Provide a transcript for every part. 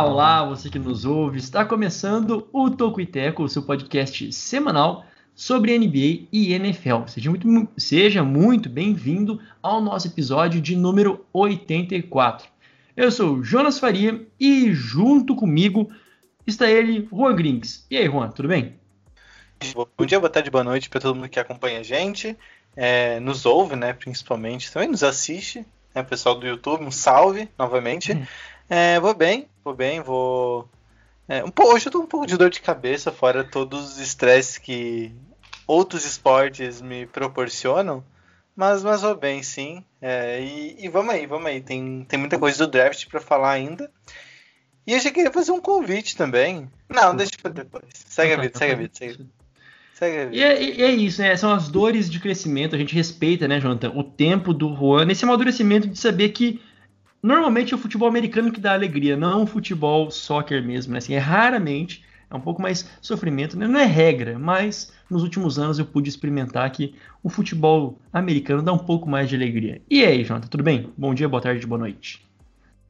Olá, olá, você que nos ouve. Está começando o Tocuiteco, o seu podcast semanal sobre NBA e NFL. Seja muito, seja muito bem-vindo ao nosso episódio de número 84. Eu sou o Jonas Faria e junto comigo está ele, Juan Grings. E aí, Juan, tudo bem? Bom dia, boa tarde, boa noite para todo mundo que acompanha a gente, é, nos ouve, né, principalmente, também nos assiste, né, pessoal do YouTube, um salve novamente. Uhum. É, vou bem, vou bem, vou é, um pouco, hoje eu tô um pouco de dor de cabeça, fora todos os estresses que outros esportes me proporcionam, mas, mas vou bem, sim. É, e, e, vamos aí, vamos aí. Tem, tem muita coisa do draft para falar ainda. E eu já queria fazer um convite também. Não, deixa pra depois. Segue a vida, segue a vida, segue a vida. E é, e é, isso, né? São as dores de crescimento. A gente respeita, né, Jonathan, o tempo do Juan, nesse amadurecimento de saber que normalmente é o futebol americano que dá alegria, não o futebol soccer mesmo, né? Assim, é raramente é um pouco mais sofrimento, né? não é regra, mas nos últimos anos eu pude experimentar que o futebol americano dá um pouco mais de alegria. E aí, Jonathan, tudo bem? Bom dia, boa tarde, boa noite.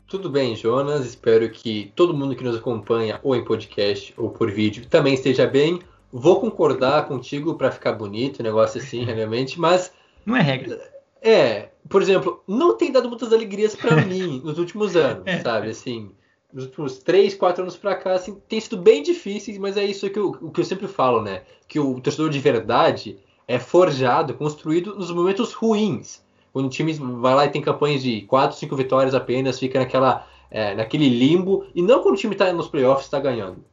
Tudo bem, Jonas. Espero que todo mundo que nos acompanha, ou em podcast ou por vídeo, também esteja bem. Vou concordar contigo para ficar bonito, negócio assim, realmente, mas. Não é regra. É, por exemplo, não tem dado muitas alegrias para mim nos últimos anos, é. sabe? Assim, nos últimos 3, 4 anos para cá, assim, tem sido bem difícil, mas é isso que eu, o que eu sempre falo, né? Que o torcedor de verdade é forjado, construído nos momentos ruins. Quando o time vai lá e tem campanhas de 4, 5 vitórias apenas, fica naquela, é, naquele limbo, e não quando o time está nos playoffs está ganhando.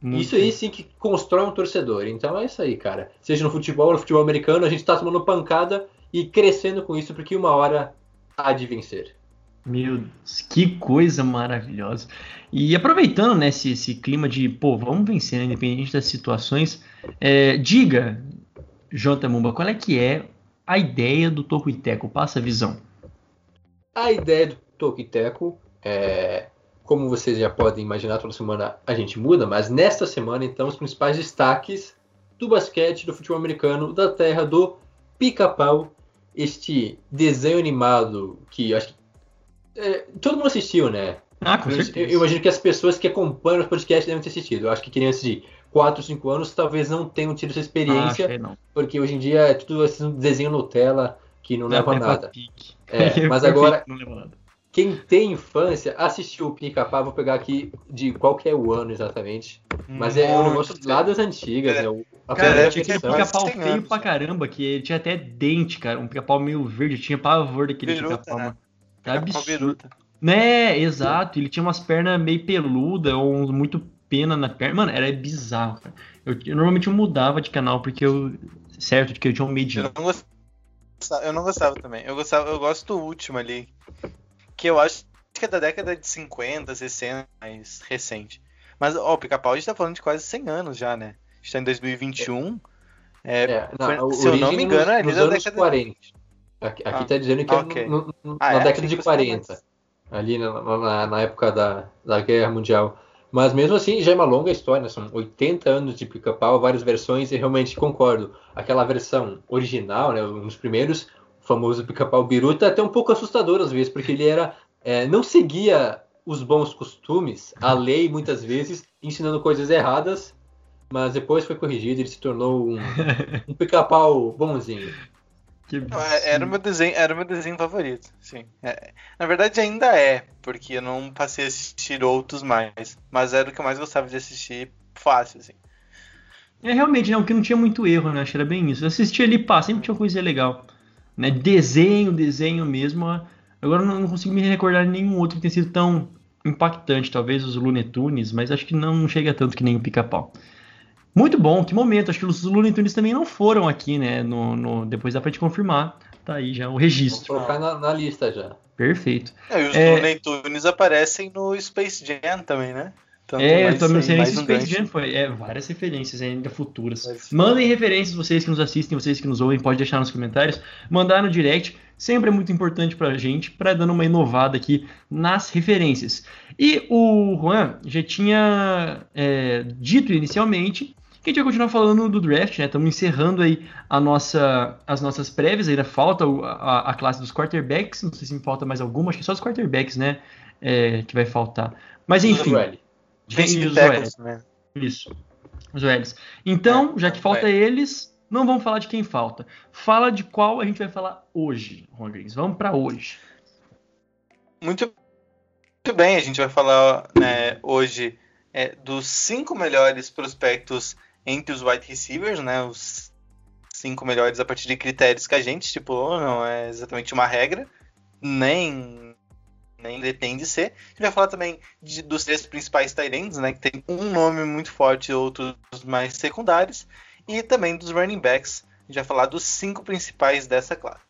Muito isso aí sim que constrói um torcedor. Então é isso aí, cara. Seja no futebol, no futebol americano, a gente está tomando pancada e crescendo com isso, porque uma hora há de vencer. Meu Deus, que coisa maravilhosa. E aproveitando né, esse, esse clima de, pô, vamos vencer, né, independente das situações, é, diga, Jota Mumba, qual é que é a ideia do Toco e Teco? Passa a visão. A ideia do Toco e Teco é, como vocês já podem imaginar, toda semana a gente muda, mas nesta semana, então, os principais destaques do basquete, do futebol americano, da terra do pica-pau, este desenho animado que acho que é, todo mundo assistiu, né? Ah, com eu, eu, imagino que as pessoas que acompanham o podcast devem ter assistido. Eu acho que crianças de 4, 5 anos talvez não tenham tido essa experiência, ah, porque hoje em dia é tudo assim, um desenho Nutella que não, não leva a nada. É, mas agora, quem tem infância assistiu o Pica-Pau, vou pegar aqui de qual que é o ano exatamente. Mas é um negócio lá das antigas, é, né? O, cara, tinha aquele pica-pau feio pra caramba, que tinha até dente, cara. Um pica-pau meio verde, tinha pavor daquele pica-pau, né? Tá absurdo. Né, exato. Ele tinha umas pernas meio peludas, ou muito pena na perna. Mano, era bizarro, cara. Eu, eu, normalmente eu mudava de canal porque eu. Certo, de que eu tinha um medinho. Eu não gostava, eu não gostava também. Eu gostava, eu gosto do último ali. Que eu acho que é da década de 50, 60, mais recente. Mas, ó, o pica-pau a gente tá falando de quase 100 anos já, né? A gente tá em 2021. É, é, não, se eu não me engano, é da década 40. De... Aqui, aqui ah, tá dizendo que okay. é no, no, ah, na é, década de 40. Ali na, na, na, época da, da Guerra Mundial. Mas mesmo assim, já é uma longa história, né? são 80 anos de pica-pau, várias versões, e realmente concordo. Aquela versão original, né, um dos primeiros, o famoso pica-pau biruta, é até um pouco assustador às vezes, porque ele era é, não seguia os bons costumes, a lei muitas vezes, ensinando coisas erradas, mas depois foi corrigido, ele se tornou um, um pica-pau bonzinho. É, era o meu desenho, era meu desenho favorito, sim. É, na verdade ainda é, porque eu não passei a assistir outros mais, mas era o que eu mais gostava de assistir fácil, assim. É realmente, não, que não tinha muito erro, né? Acho que era bem isso. Assistia ali, pá, sempre tinha coisa legal. Né? Desenho, desenho mesmo. Agora eu não consigo me recordar de nenhum outro que tenha sido tão impactante. Talvez os Looney Tunes, mas acho que não, não chega tanto que nem o Pica-Pau. Muito bom, que momento. Acho que os Looney Tunes também não foram aqui, né? No, no, depois dá pra gente confirmar. Tá aí já o registro. Vou colocar na, na lista já. Perfeito. É, e os é... Looney Tunes aparecem no Space Jam também, né? É, eu tô me Space um Jam foi. É, várias referências ainda futuras. Mas... Mandem referências, vocês que nos assistem, vocês que nos ouvem, pode deixar nos comentários, mandar no direct. Sempre é muito importante pra gente, para dando uma inovada aqui nas referências. E o Juan já tinha é, dito inicialmente que a gente vai continuar falando do draft, né? Estamos encerrando aí a nossa, as nossas prévias, ainda falta a, a, classe dos quarterbacks, não sei se me falta mais alguma, acho que só os quarterbacks, né? É, que vai faltar. Mas enfim. Defensive tackles, né? Isso. Os. Então, é, já que falta é. eles, não vamos falar de quem falta. Fala de qual a gente vai falar hoje, Rodrigues. Vamos para hoje. Muito, muito bem, a gente vai falar né, hoje é, dos cinco melhores prospectos entre os wide receivers, né? Os cinco melhores a partir de critérios que a gente estipulou, não é exatamente uma regra, nem nem pretende ser. A gente vai falar também de, dos três principais Tyrants, né? Que tem um nome muito forte e outros mais secundários. E também dos running backs. A gente vai falar dos cinco principais dessa classe.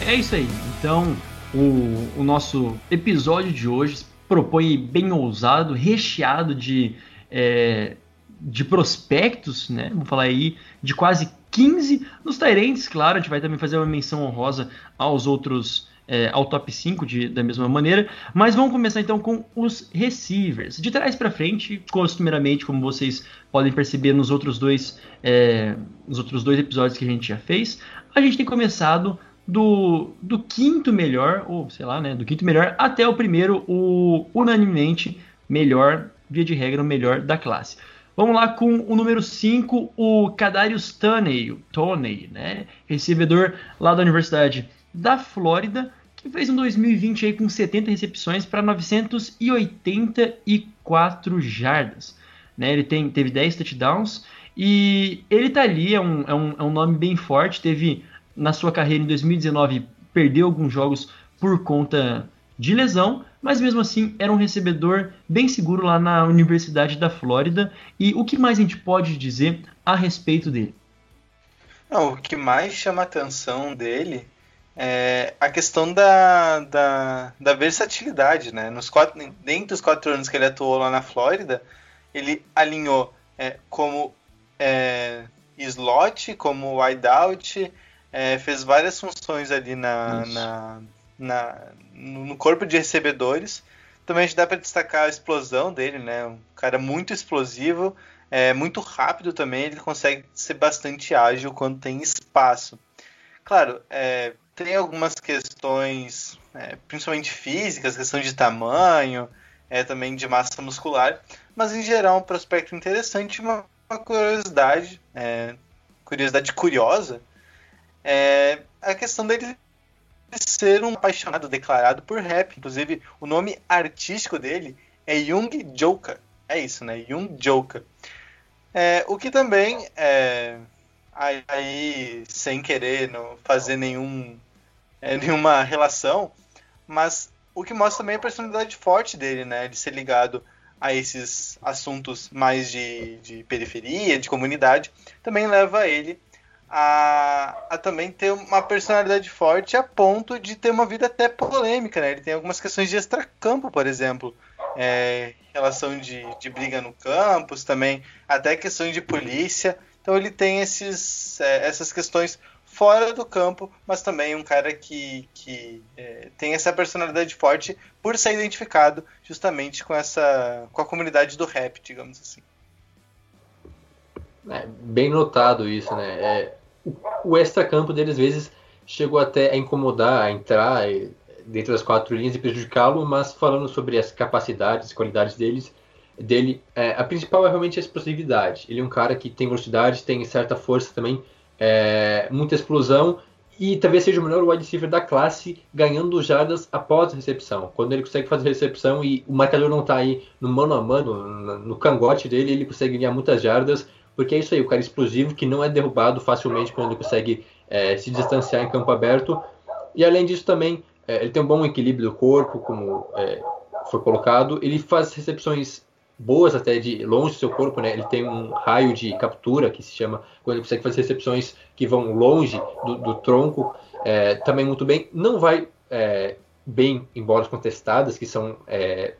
É isso aí. Então, o, o nosso episódio de hoje propõe bem ousado, recheado de, é, de prospectos, né? Vamos falar aí de quase 15 nos Tyrants, claro, a gente vai também fazer uma menção honrosa aos outros, é, ao top 5 de, da mesma maneira, mas vamos começar então com os receivers. De trás para frente, costumeiramente, como vocês podem perceber nos outros dois, é, nos outros dois episódios que a gente já fez, a gente tem começado do, do quinto melhor, ou sei lá, né, do quinto melhor até o primeiro, o unanimemente melhor, via de regra, o melhor da classe. Vamos lá com o número 5, o Kadarius Toney, Toney, né, recebedor lá da Universidade da Flórida, que fez um 2020 aí com 70 recepções para 984 jardas. Né, ele tem, teve 10 touchdowns e ele tá ali, é um, é um, é um nome bem forte, teve na sua carreira em 2019 perdeu alguns jogos por conta de lesão, mas mesmo assim era um recebedor bem seguro lá na Universidade da Flórida. E o que mais a gente pode dizer a respeito dele? Não, o que mais chama a atenção dele é a questão da, da, da versatilidade, né? Nos quatro, dentro dos quatro anos que ele atuou lá na Flórida, ele alinhou é, como é, slot, como wideout, é, fez várias funções ali na, na, na, no corpo de recebedores. Também a gente dá para destacar a explosão dele, né? Um cara muito explosivo, é, muito rápido também. Ele consegue ser bastante ágil quando tem espaço. Claro, é, tem algumas questões, é, principalmente físicas, questão de tamanho, é, também de massa muscular, mas em geral um prospecto interessante, uma, uma curiosidade, é, curiosidade curiosa, é a questão dele ser um apaixonado declarado por rap. Inclusive, o nome artístico dele é Young Joker. É isso, né? Young Joker. É, o que também é, aí sem querer não fazer nenhum é, nenhuma relação, mas o que mostra também a personalidade forte dele, né? De ser ligado a esses assuntos mais de, de periferia, de comunidade, também leva ele a, a também ter uma personalidade forte a ponto de ter uma vida até polêmica, né? Ele tem algumas questões de extracampo, por exemplo, é, relação de, de briga no campus, também até questões de polícia. Então ele tem esses, é, essas questões fora do campo, mas também um cara que, que é, tem essa personalidade forte por ser identificado justamente com essa com a comunidade do rap, digamos assim. É, bem notado isso, né? É, o extra-campo dele, às vezes, chegou até a incomodar, a entrar dentro das quatro linhas e prejudicá-lo, mas falando sobre as capacidades, as qualidades deles, dele, é, a principal é realmente a explosividade. Ele é um cara que tem velocidade, tem certa força também, é, muita explosão e talvez seja o melhor wide receiver da classe, ganhando jardas após a recepção. Quando ele consegue fazer a recepção e o marcador não está aí no mano a mano, no, no cangote dele, ele consegue ganhar muitas jardas porque é isso aí, o cara explosivo que não é derrubado facilmente quando ele consegue é, se distanciar em campo aberto. E além disso também, é, ele tem um bom equilíbrio do corpo, como é, foi colocado. Ele faz recepções boas até de longe do seu corpo, né? Ele tem um raio de captura que se chama quando ele consegue fazer recepções que vão longe do, do tronco, é, também muito bem. Não vai é, bem em bolas contestadas, que são é,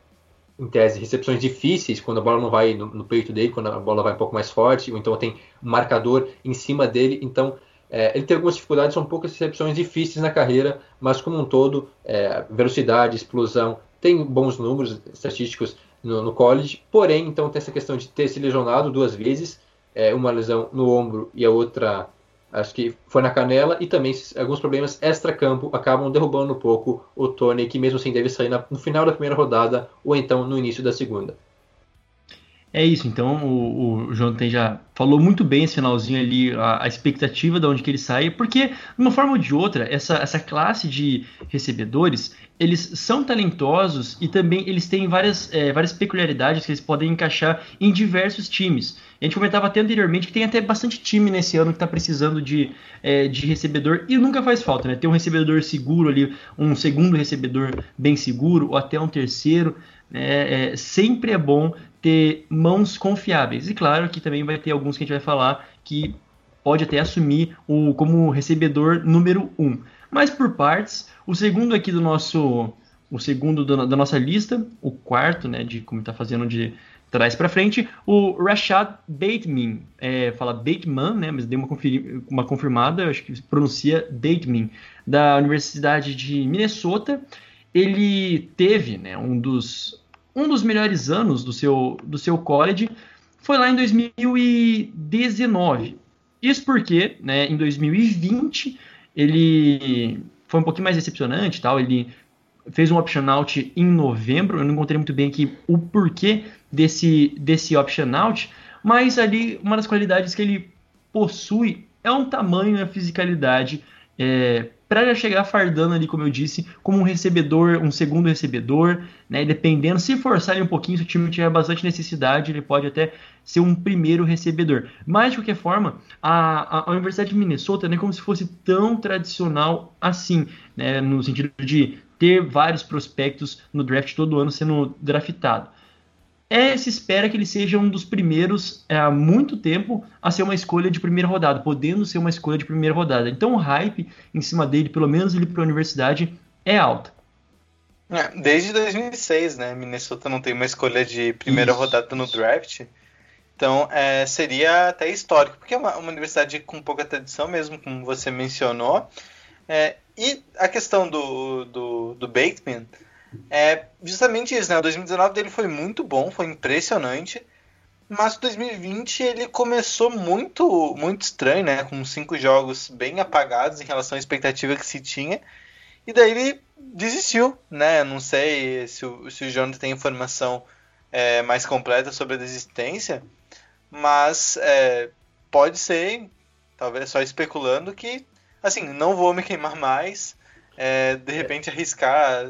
em tese recepções difíceis quando a bola não vai no, no, peito dele, quando a bola vai um pouco mais forte, ou então tem um marcador em cima dele. Então é, ele tem algumas dificuldades, são poucas recepções difíceis na carreira, mas como um todo, é, velocidade, explosão, tem bons números estatísticos no, no, college, porém, então tem essa questão de ter se lesionado duas vezes, é, uma lesão no ombro e a outra, acho que foi na canela, e também alguns problemas extra-campo acabam derrubando um pouco o Tony, que mesmo assim deve sair no final da primeira rodada ou então no início da segunda. É isso, então o, o Jonathan já falou muito bem esse finalzinho ali, a, a, expectativa de onde que ele sai, porque, de uma forma ou de outra, essa, essa classe de recebedores, eles são talentosos e também eles têm várias, é, várias peculiaridades que eles podem encaixar em diversos times. A gente comentava até anteriormente que tem até bastante time nesse ano que está precisando de, é, de recebedor e nunca faz falta, né? Ter um recebedor seguro ali, um segundo recebedor bem seguro, ou até um terceiro. Né? É, sempre é bom ter mãos confiáveis. E claro que também vai ter alguns que a gente vai falar que pode até assumir o como recebedor número um. Mas por partes, o segundo aqui do nosso, o segundo da, da nossa lista, o quarto, né, de como está fazendo de trás para frente, o Rashad Bateman, é, fala Bateman, né, mas deu uma, uma confirmada, acho que pronuncia Bateman, da Universidade de Minnesota. Ele teve, né, um dos um dos melhores anos do seu, do seu college foi lá em 2019. Isso porque, né, em 2020, ele foi um pouquinho mais decepcionante, tal, ele fez um option out em novembro, eu não encontrei muito bem aqui o porquê desse, desse option out, mas ali uma das qualidades que ele possui é um tamanho e a fisicalidade é, para chegar fardando ali, como eu disse, como um recebedor, um segundo recebedor, né? Dependendo, se forçar um pouquinho, se o time tiver bastante necessidade, ele pode até ser um primeiro recebedor. Mas de qualquer forma, a, a, a Universidade de Minnesota não é como se fosse tão tradicional assim, né? No sentido de ter vários prospectos no draft todo ano sendo draftado é, se espera que ele seja um dos primeiros é, há muito tempo a ser uma escolha de primeira rodada, podendo ser uma escolha de primeira rodada. Então o hype em cima dele, pelo menos ele para a universidade, é alto. É, desde 2006, né? Minnesota não tem uma escolha de primeira Isso. rodada no draft. Então é, seria até histórico, porque é uma, uma, universidade com pouca tradição, mesmo como você mencionou. É, e a questão do, do, do Bateman é justamente isso, né? O 2019 dele foi muito bom, foi impressionante. Mas 2020 ele começou muito muito estranho, né? Com cinco jogos bem apagados em relação à expectativa que se tinha. E daí ele desistiu, né? Não sei se o, se o tem informação é, mais completa sobre a desistência, mas é, pode ser, talvez só especulando, que assim, não vou me queimar mais é, de repente arriscar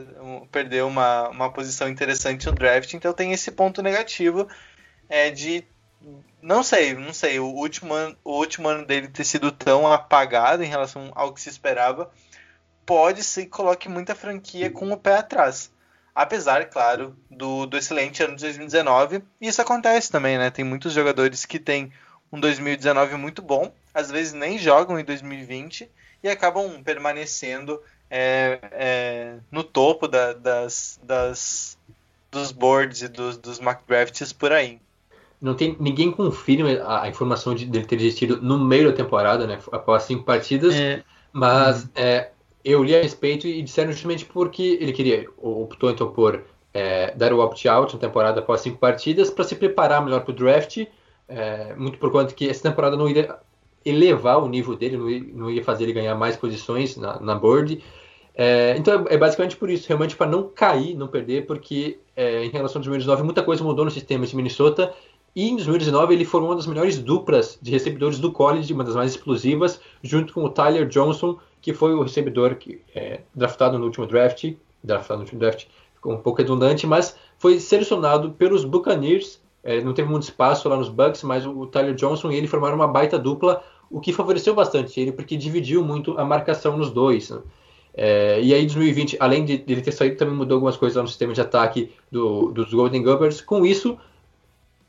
perder uma, uma posição interessante no draft. Então tem esse ponto negativo é, de não sei, não sei, o último, ano, o último ano dele ter sido tão apagado em relação ao que se esperava, pode ser que coloque muita franquia com o pé atrás. Apesar, claro, do, do excelente ano de 2019, e isso acontece também, né? Tem muitos jogadores que têm um 2019 muito bom, às vezes nem jogam em 2020 e acabam permanecendo é, é, no topo da, das, das, dos boards e dos, dos mock drafts por aí. Não tem ninguém confirma a, a informação de dele ter desistido no meio da temporada, né? Após cinco partidas, é. mas é, eu li a respeito e disseram justamente porque ele queria optou então por é, dar o opt-out na temporada após cinco partidas para se preparar melhor para o draft, é, muito por conta que essa temporada não iria elevar o nível dele, não ia, fazer ele ganhar mais posições na, na board. É, então é, é basicamente por isso, realmente para não cair, não perder, porque é, em relação a 2019 muita coisa mudou no sistema de Minnesota e em 2019 ele formou uma das melhores duplas de recebedores do college, uma das mais explosivas, junto com o Tyler Johnson, que foi o recebedor que, é, draftado no último draft, draftado no último draft, ficou um pouco redundante, mas foi selecionado pelos Buccaneers, é, não teve muito espaço lá nos Bucks, mas o Tyler Johnson e ele formaram uma baita dupla, o que favoreceu bastante ele, porque dividiu muito a marcação nos dois. Né? É, e aí, 2020, além de ele ter saído, também mudou algumas coisas no sistema de ataque do, dos Golden Gophers. Com isso,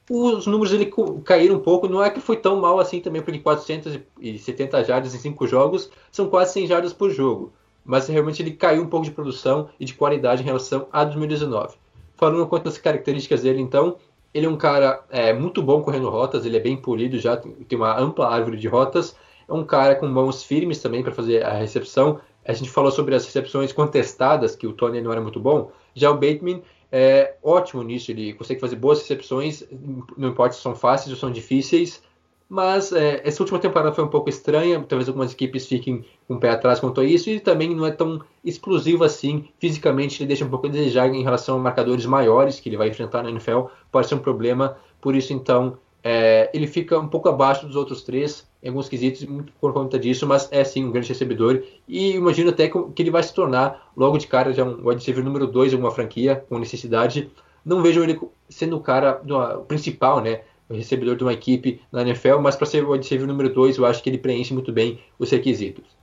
os números ele caíram um pouco. Não é que foi tão mal assim também, porque 470 jardas em 5 jogos são quase 100 jardas por jogo. Mas realmente ele caiu um pouco de produção e de qualidade em relação a 2019. Falando quanto às características dele, então, ele é um cara é, muito bom correndo rotas, ele é bem polido já, tem uma ampla árvore de rotas. É um cara com mãos firmes também para fazer a recepção. A gente falou sobre as recepções contestadas, que o Tony não era muito bom. Já o Bateman é ótimo nisso, ele consegue fazer boas recepções, não importa se são fáceis ou são difíceis, mas é, essa última temporada foi um pouco estranha, talvez algumas equipes fiquem com um o pé atrás quanto a isso, e também não é tão explosivo assim, fisicamente ele deixa um pouco a desejar em relação a marcadores maiores que ele vai enfrentar na NFL, pode ser um problema, por isso então é, ele fica um pouco abaixo dos outros três, em alguns quesitos, muito por conta disso, mas é sim um grande recebedor. E imagino até que ele vai se tornar, logo de cara, já um wide receiver número 2 em uma franquia, com necessidade. Não vejo ele sendo o cara o principal, né? Recebedor de uma equipe na NFL, mas para ser o receiver número 2, eu acho que ele preenche muito bem os requisitos.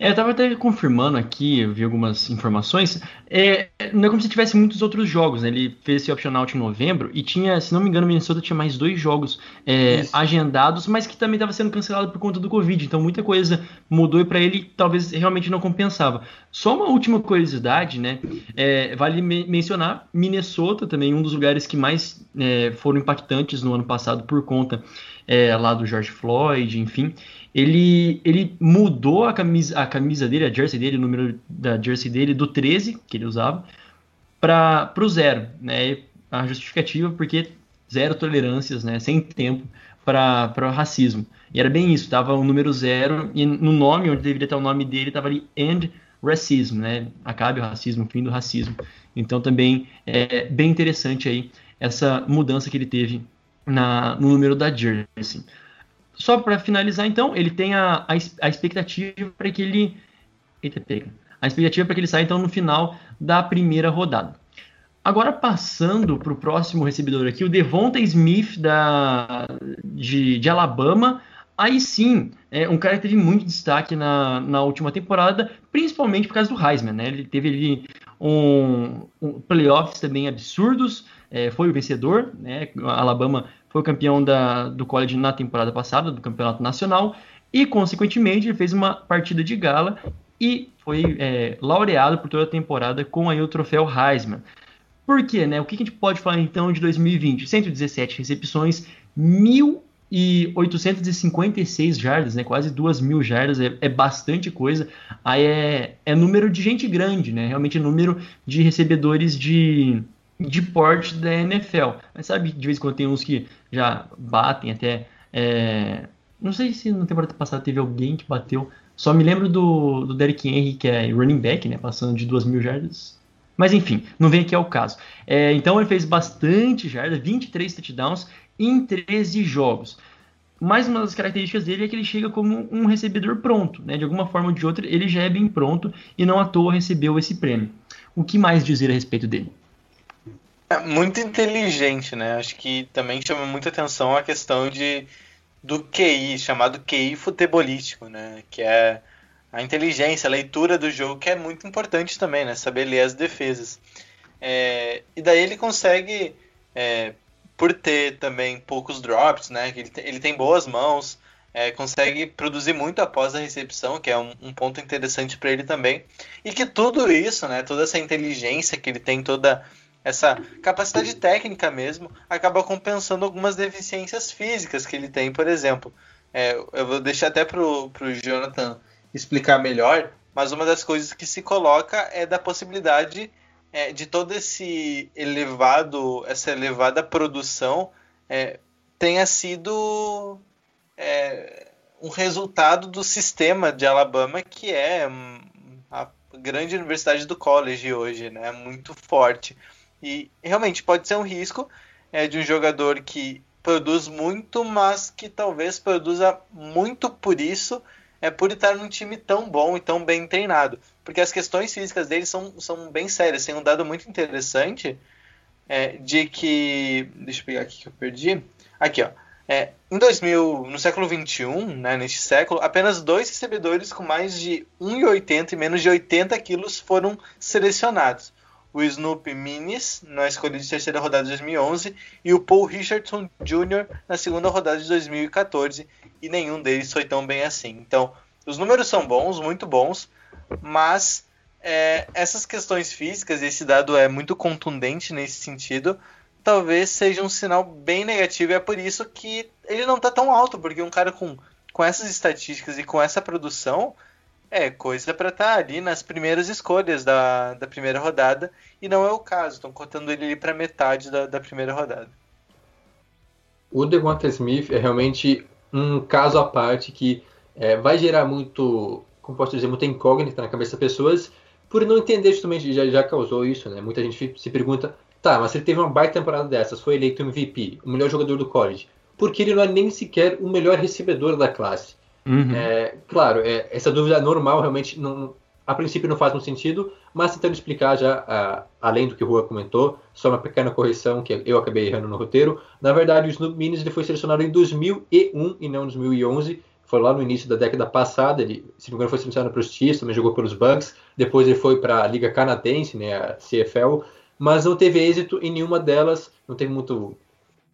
É, eu estava até confirmando aqui, eu vi algumas informações. É, não é como se tivesse muitos outros jogos, né? Ele fez esse option out em novembro e tinha, se não me engano, Minnesota tinha mais dois jogos é, agendados, mas que também estava sendo cancelado por conta do Covid. Então muita coisa mudou e para ele talvez realmente não compensava. Só uma última curiosidade, né? É, vale me mencionar Minnesota também, um dos lugares que mais é, foram impactantes no ano passado por conta é, lá do George Floyd, enfim ele, ele mudou a camisa, a camisa dele, a jersey dele, o número da jersey dele, do 13, que ele usava, para o zero. Né? A justificativa, porque zero tolerâncias, né? sem tempo para racismo. E era bem isso, estava o número zero, e no nome, onde deveria estar o nome dele, estava ali End Racism, né? Acabe o racismo, fim do racismo. Então também é bem interessante aí essa mudança que ele teve na, no número da jersey. Só para finalizar, então, ele tem a, a, a expectativa para que ele. Eita, pega. A expectativa para que ele saia, então, no final da primeira rodada. Agora, passando para o próximo recebedor aqui, o Devonta Smith da, de, de Alabama. Aí sim, é um cara que teve muito destaque na, na última temporada, principalmente por causa do Heisman, né? Ele teve ali um, um playoffs também absurdos, é, foi o vencedor, né? Alabama foi campeão da, do college na temporada passada, do campeonato nacional, e, consequentemente, ele fez uma partida de gala e foi é, laureado por toda a temporada com aí o troféu Heisman. Por quê, né? O que a gente pode falar então de 2020? 117 recepções, 1.856 jardas, né? Quase 2 mil jardas, é, é, bastante coisa. Aí é, é número de gente grande, né? Realmente é número de recebedores de, de porte da NFL. Mas sabe, de vez em quando tem uns que já batem até. É... Não sei se na temporada passada teve alguém que bateu. Só me lembro do, do Derrick Henry, que é running back, né? Passando de 2 mil jardas. Mas enfim, não vem aqui ao caso. É, então ele fez bastante jardas, 23 touchdowns em 13 jogos. Mais uma das características dele é que ele chega como um recebedor pronto, né? De alguma forma ou de outra, ele já é bem pronto e não à toa recebeu esse prêmio. O que mais dizer a respeito dele? É muito inteligente, né? Acho que também chama muita atenção a questão de do QI, chamado QI futebolístico, né? Que é a inteligência, a leitura do jogo, que é muito importante também, né? Saber ler as defesas. É, e daí ele consegue, é, por ter também poucos drops, né? Ele, ele tem boas mãos, é, consegue produzir muito após a recepção, que é um, um ponto interessante para ele também. E que tudo isso, né? Toda essa inteligência que ele tem, toda essa capacidade técnica mesmo, acaba compensando algumas deficiências físicas que ele tem, por exemplo. É, eu vou deixar até para o Jonathan explicar melhor, mas uma das coisas que se coloca é da possibilidade é, de todo esse elevado, essa elevada produção é, tenha sido é, um resultado do sistema de Alabama que é hum, a grande universidade do college hoje, né? Muito forte. E realmente pode ser um risco é, de um jogador que produz muito, mas que talvez produza muito por isso, é por estar num time tão bom e tão bem treinado. Porque as questões físicas dele são, são bem sérias. Tem um dado muito interessante é, de que. Deixa eu pegar aqui que eu perdi. Aqui, ó. É, em 2000, no século 21, né, neste século, apenas dois recebedores com mais de 1,80 e menos de 80 quilos foram selecionados. O Snoop Minis na escolha de terceira rodada de 2011 e o Paul Richardson Jr. na segunda rodada de 2014 e nenhum deles foi tão bem assim. Então, os números são bons, muito bons, mas é, essas questões físicas, esse dado é muito contundente nesse sentido, talvez seja um sinal bem negativo e é por isso que ele não está tão alto, porque um cara com, com essas estatísticas e com essa produção é coisa para estar tá ali nas primeiras escolhas da, da primeira rodada e não é o caso, estão contando ele para metade da, da primeira rodada. O Devonta Smith é realmente um caso à parte que é, vai gerar muito, como posso dizer, muita incógnita na cabeça das pessoas, por não entender justamente, já, já causou isso, né? Muita gente se pergunta, tá, mas ele teve uma baita temporada dessas, foi eleito MVP, o melhor jogador do college, por que ele não é nem sequer o melhor recebedor da classe? Uhum. É, claro, é, essa dúvida é normal realmente não, a princípio não faz muito sentido, mas tentando explicar já, uh, além do que o Rua comentou, só uma pequena correção que eu acabei errando no roteiro. Na verdade, o Snoop Minis ele foi selecionado em 2001 e não em 2011, foi lá no início da década passada, ele, se não me engano, foi selecionado para os Chiefs, também jogou pelos Bucks, depois ele foi para a Liga Canadense, né, a CFL, mas não teve êxito em nenhuma delas, não teve muito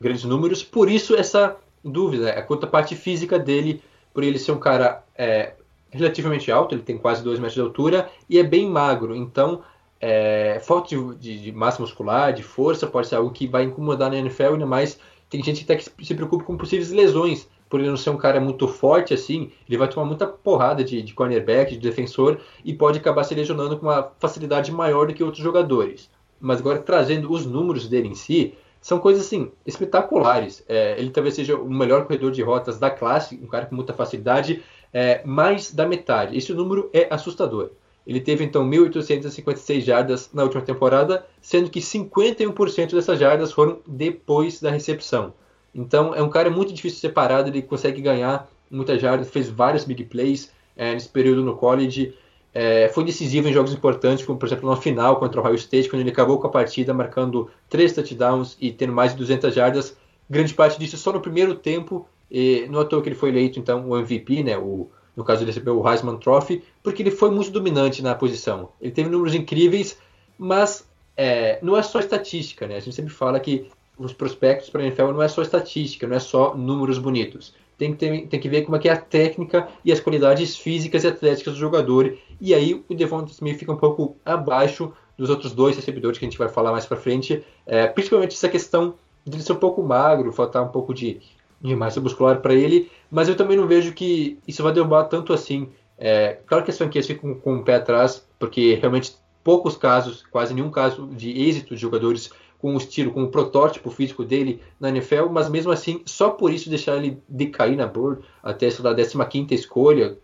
grandes números, por isso essa dúvida, a quanto à parte física dele, por ele ser um cara é, relativamente alto, ele tem quase 2 metros de altura e é bem magro, então é, falta de, de, de, massa muscular, de força, pode ser algo que vai incomodar na NFL, ainda mais tem gente que, até que se preocupa com possíveis lesões, por ele não ser um cara muito forte assim, ele vai tomar muita porrada de, de cornerback, de defensor, e pode acabar se lesionando com uma facilidade maior do que outros jogadores. Mas agora, trazendo os números dele em si, são coisas assim, espetaculares. É, ele talvez seja o melhor corredor de rotas da classe, um cara com muita facilidade, é, mais da metade. Esse número é assustador. Ele teve então 1.856 jardas na última temporada, sendo que 51% dessas jardas foram depois da recepção. Então é um cara muito difícil separado, ele consegue ganhar muitas jardas, fez vários big plays é, nesse período no college. É, foi decisivo em jogos importantes, como por exemplo na final contra o Ohio State, quando ele acabou com a partida marcando três touchdowns e tendo mais de 200 jardas. Grande parte disso só no primeiro tempo. E não à toa que ele foi eleito então o MVP, né? O, no caso ele recebeu o Heisman Trophy, porque ele foi muito dominante na posição. Ele teve números incríveis, mas é, não é só estatística, né? A gente sempre fala que os prospectos para a NFL não é só estatística, não é só números bonitos. Tem que, ter, tem que ver como é que é a técnica e as qualidades físicas e atléticas do jogador. E aí o Devonta Smith fica um pouco abaixo dos outros dois recebedores que a gente vai falar mais para frente. É, principalmente essa questão de ele ser um pouco magro, faltar um pouco de, de massa muscular para ele. Mas eu também não vejo que isso vai derrubar tanto assim. É, claro que as franquias ficam com o pé atrás, porque realmente poucos casos, quase nenhum caso de êxito de jogadores com o estilo, com o protótipo físico dele na NFL, mas mesmo assim, só por isso deixar ele decair na board até a 15 escolha.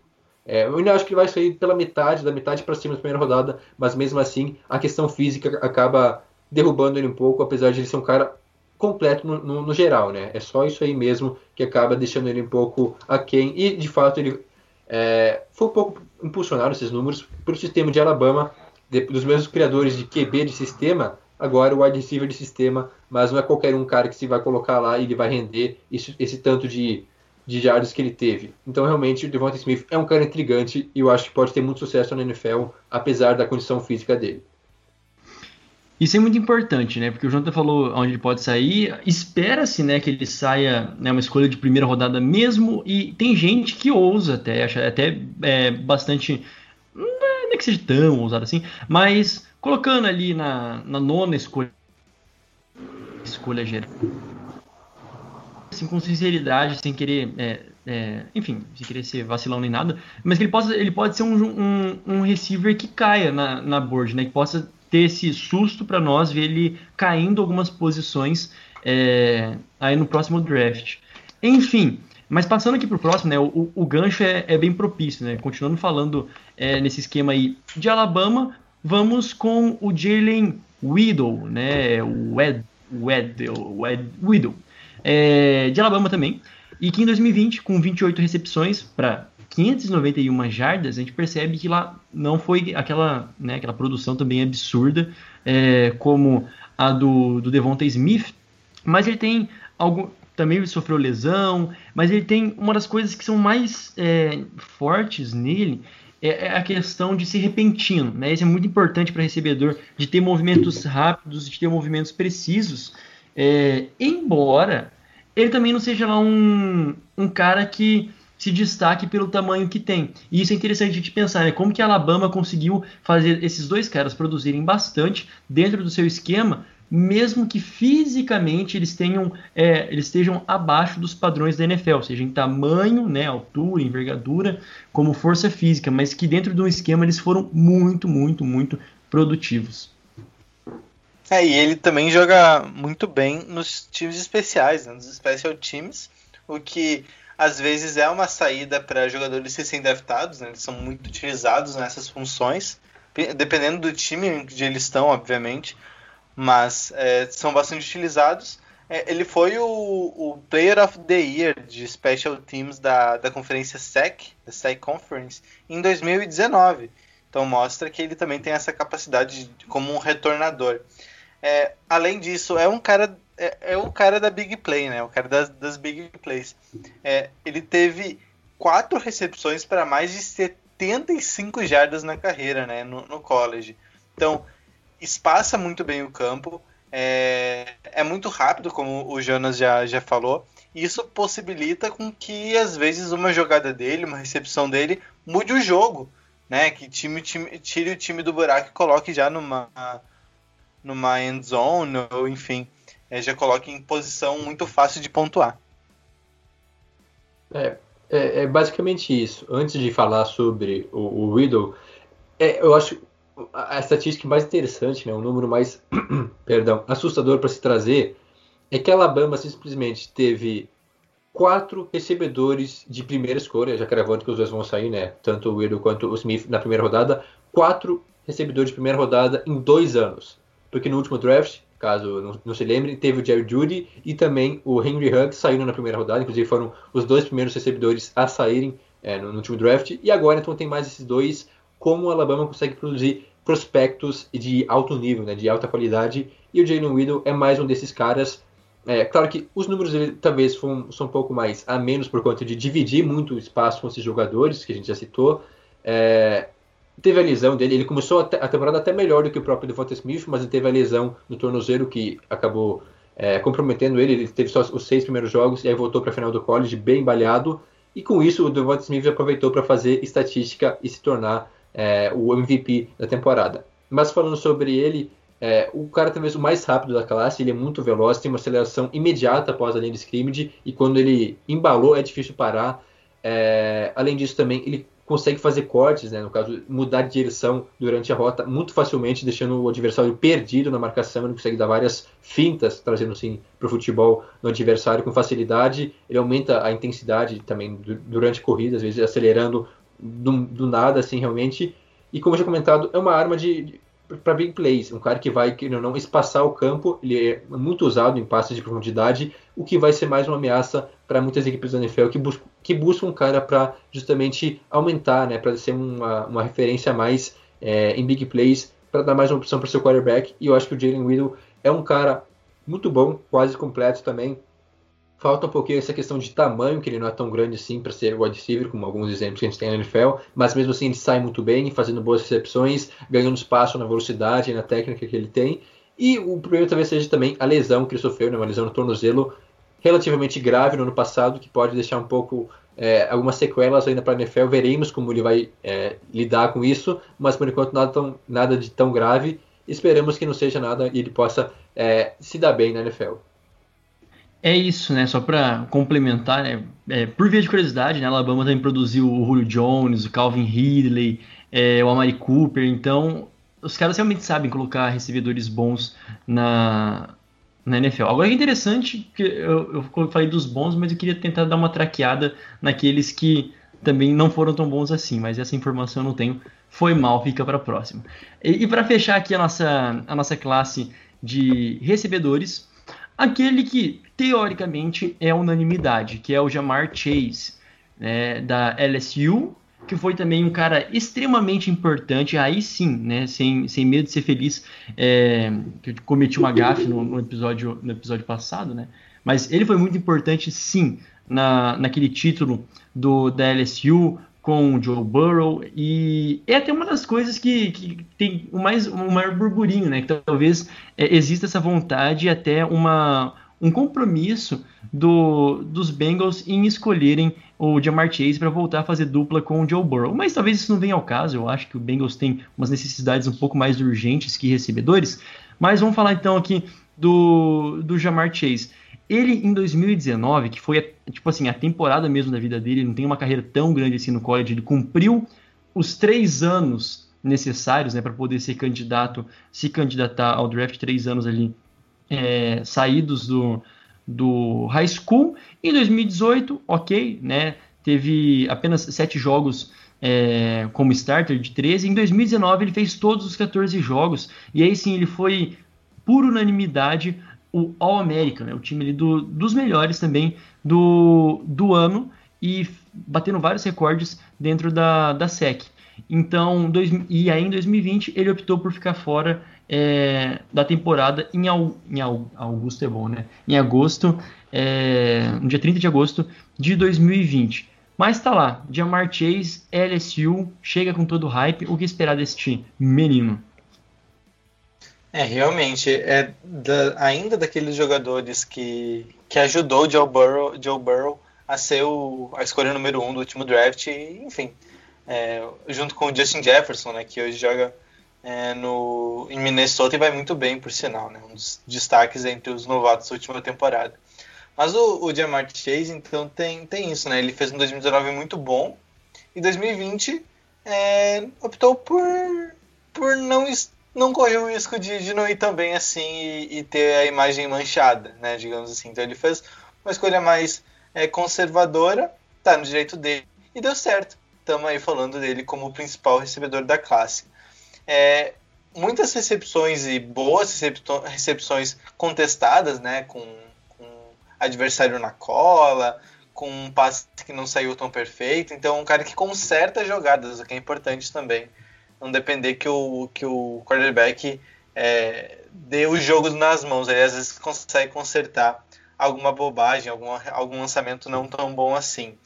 É, eu ainda acho que ele vai sair pela metade, da metade para cima da primeira rodada, mas mesmo assim, a questão física acaba derrubando ele um pouco, apesar de ele ser um cara completo no, no, no geral, né? É só isso aí mesmo que acaba deixando ele um pouco aquém, e de fato ele é, foi um pouco impulsionado esses números pelo sistema de Alabama, de, dos mesmos criadores de QB de sistema, agora o wide receiver de sistema, mas não é qualquer um cara que se vai colocar lá e ele vai render esse, esse tanto de, de jardas que ele teve. Então, realmente, o Devonta Smith é um cara intrigante e eu acho que pode ter muito sucesso na NFL, apesar da condição física dele. Isso é muito importante, né? Porque o Jonathan falou onde ele pode sair. Espera-se, né, que ele saia né, uma escolha de primeira rodada mesmo. E tem gente que ousa até, acha até é, bastante. Não é que seja tão ousado assim, mas colocando ali na, na nona escolha, escolha geral, assim, com sinceridade, sem querer, é, é, enfim, sem querer ser vacilão nem nada, mas que ele, possa, ele pode ser um, um, um receiver que caia na, na board, né, que possa ter esse susto para nós ver ele caindo algumas posições é, aí no próximo draft. Enfim, mas passando aqui para o próximo, né, o, o gancho é, é, bem propício, né? Continuando falando é, nesse esquema aí de Alabama, Vamos com o Jalen Widow, né? O Ed, Ed, Ed Widow, é, de Alabama também. E que em 2020, com 28 recepções para 591 jardas, a gente percebe que lá não foi aquela, né, aquela produção também absurda é, como a do, do Devonta Smith, mas ele tem algo. Também sofreu lesão, mas ele tem uma das coisas que são mais é, fortes nele é, é a questão de ser repentino, né? Isso é muito importante para recebedor, de ter movimentos rápidos, de ter movimentos precisos, é, embora ele também não seja lá um, um cara que se destaque pelo tamanho que tem. E isso é interessante de pensar, né? Como que a Alabama conseguiu fazer esses dois caras produzirem bastante dentro do seu esquema, mesmo que fisicamente eles tenham é, eles estejam abaixo dos padrões da NFL, seja em tamanho, né, altura, envergadura, como força física, mas que dentro de um esquema eles foram muito, muito, muito produtivos. É, e ele também joga muito bem nos times especiais, né, nos special teams, o que às vezes é uma saída para jogadores recém-draftados, né, eles são muito utilizados nessas funções, dependendo do time onde eles estão, obviamente mas é, são bastante utilizados. É, ele foi o, o, Player of the Year de Special Teams da, da conferência SEC, da SEC Conference, em 2019. Então mostra que ele também tem essa capacidade de, como um retornador. É, além disso, é um cara é, é, o cara da big play, né? O cara das, das big plays. É, ele teve quatro recepções para mais de 75 jardas na carreira, né? No, no college. Então espaça muito bem o campo, é, é muito rápido, como o Jonas já, já falou. E isso possibilita com que, às vezes, uma jogada dele, uma recepção dele, mude o jogo. Né? Que time, time, tire o time do buraco e coloque já numa, numa end zone, ou enfim, é, já coloque em posição muito fácil de pontuar. É, é, é basicamente isso. Antes de falar sobre o, o é, eu acho a estatística mais interessante, né, o número mais perdão, assustador para se trazer é que a Alabama simplesmente teve quatro recebedores de primeira escolha, já gravando que os dois vão sair, né? Tanto o Weirdo quanto o Smith na primeira rodada, quatro recebedores de primeira rodada em dois anos. Porque no último draft, caso não, não se lembre, teve o Jerry Judy e também o Henry Hugg saindo na primeira rodada, inclusive foram os dois primeiros recebedores a saírem é, no, no último draft. E agora então tem mais esses dois como o Alabama consegue produzir prospectos de alto nível, né, de alta qualidade, e o Jalen Widow é mais um desses caras. É, claro que os números dele talvez são, são um pouco mais a menos por conta de dividir muito espaço com esses jogadores, que a gente já citou. É, teve a lesão dele, ele começou a, temporada até melhor do que o próprio Devonta Smith, mas ele teve a lesão no tornozelo que acabou é, comprometendo ele. Ele teve só os seis primeiros jogos e aí voltou para a final do college bem balhado. E com isso, o Devonta Smith aproveitou para fazer estatística e se tornar é, o MVP da temporada. Mas falando sobre ele, é, o cara talvez o mais rápido da classe, ele é muito veloz, tem uma aceleração imediata após a linha de scrimmage e quando ele embalou é difícil parar. É, além disso também ele consegue fazer cortes, né, no caso mudar de direção durante a rota muito facilmente, deixando o adversário perdido na marcação, ele consegue dar várias fintas, trazendo assim para o futebol no adversário com facilidade. Ele aumenta a intensidade também durante a corrida, às vezes acelerando do, do, nada, assim, realmente. E como já comentado, é uma arma de para big plays, um cara que vai, que não, espaçar o campo, ele é muito usado em passes de profundidade, o que vai ser mais uma ameaça para muitas equipes da NFL que, bus que buscam um cara para justamente aumentar, né, para ser uma, uma referência a mais é, em big plays, para dar mais uma opção para seu quarterback. E eu acho que o Jalen Widow é um cara muito bom, quase completo também, Falta um pouquinho essa questão de tamanho, que ele não é tão grande assim para ser wide receiver, como alguns exemplos que a gente tem na NFL, mas mesmo assim ele sai muito bem, fazendo boas recepções, ganhando espaço na velocidade e na técnica que ele tem. E o problema talvez seja também a lesão que ele sofreu, né, uma lesão no tornozelo relativamente grave no ano passado, que pode deixar um pouco é, algumas sequelas ainda para a NFL. Veremos como ele vai é, lidar com isso, mas por enquanto nada, tão, nada de tão grave. Esperamos que não seja nada e ele possa é, se dar bem na NFL. É isso, né? Só para complementar, né? É, por via de curiosidade, né? Alabama também produziu o Julio Jones, o Calvin Ridley, é, o Amari Cooper. Então, os caras realmente sabem colocar recebedores bons na, na NFL. Agora é interessante que eu, eu falei dos bons, mas eu queria tentar dar uma traqueada naqueles que também não foram tão bons assim, mas essa informação eu não tenho. Foi mal, fica para a próxima. E, e para fechar aqui a nossa, a nossa classe de recebedores, aquele que teoricamente é unanimidade, que é o Jamar Chase, né, da LSU, que foi também um cara extremamente importante, aí sim, né, sem, sem medo de ser feliz, é, que eu cometi uma gafe no, no, episódio, no episódio passado, né, mas ele foi muito importante sim na, naquele título do, da LSU, com o Joe Burrow e é até uma das coisas que, que tem o mais o maior burburinho, né? Que talvez é, exista essa vontade e até uma um compromisso do, dos Bengals em escolherem o Jamar Chase para voltar a fazer dupla com o Joe Burrow. Mas talvez isso não venha ao caso. Eu acho que o Bengals tem umas necessidades um pouco mais urgentes que recebedores. Mas vamos falar então aqui do, do Jamar Chase. Ele em 2019, que foi tipo assim a temporada mesmo da vida dele, não tem uma carreira tão grande assim no college, ele cumpriu os três anos necessários né, para poder ser candidato, se candidatar ao draft, três anos ali é, saídos do, do high school. Em 2018, ok, né? Teve apenas sete jogos é, como starter de 13. Em 2019 ele fez todos os 14 jogos. E aí sim ele foi por unanimidade o All-American, né? o time ali do, dos melhores também do, do ano e batendo vários recordes dentro da, da SEC. Então, dois, e aí em 2020 ele optou por ficar fora é, da temporada em, em Augusto é bom, né? Em agosto, é, no dia 30 de agosto de 2020. Mas tá lá, Jamar Chase, LSU, chega com todo o hype. O que esperar deste menino? É, realmente, é da, ainda daqueles jogadores que, que ajudou Joe Burrow, Joe Burrow a ser o, a escolha número um do último draft, e, enfim, é, junto com o Justin Jefferson, né, que hoje joga é, no, em Minnesota e vai muito bem, por sinal, né, um dos destaques entre os novatos da última temporada. Mas o, o Jamar Chase, então, tem, tem isso, né, ele fez um 2019 muito bom, e 2020 é, optou por, por não estar não correu o risco de, de não ir tão bem assim e, e, ter a imagem manchada, né, digamos assim. Então ele fez uma escolha mais é, conservadora, tá no direito dele e deu certo. Estamos aí falando dele como o principal recebedor da classe. É, muitas recepções e boas recepções contestadas, né, com, com adversário na cola, com um passe que não saiu tão perfeito. Então, um cara que conserta jogadas, o que é importante também não depender que o, que o quarterback é, dê os jogos nas mãos. Ele às vezes consegue consertar alguma bobagem, algum, algum lançamento não tão bom assim.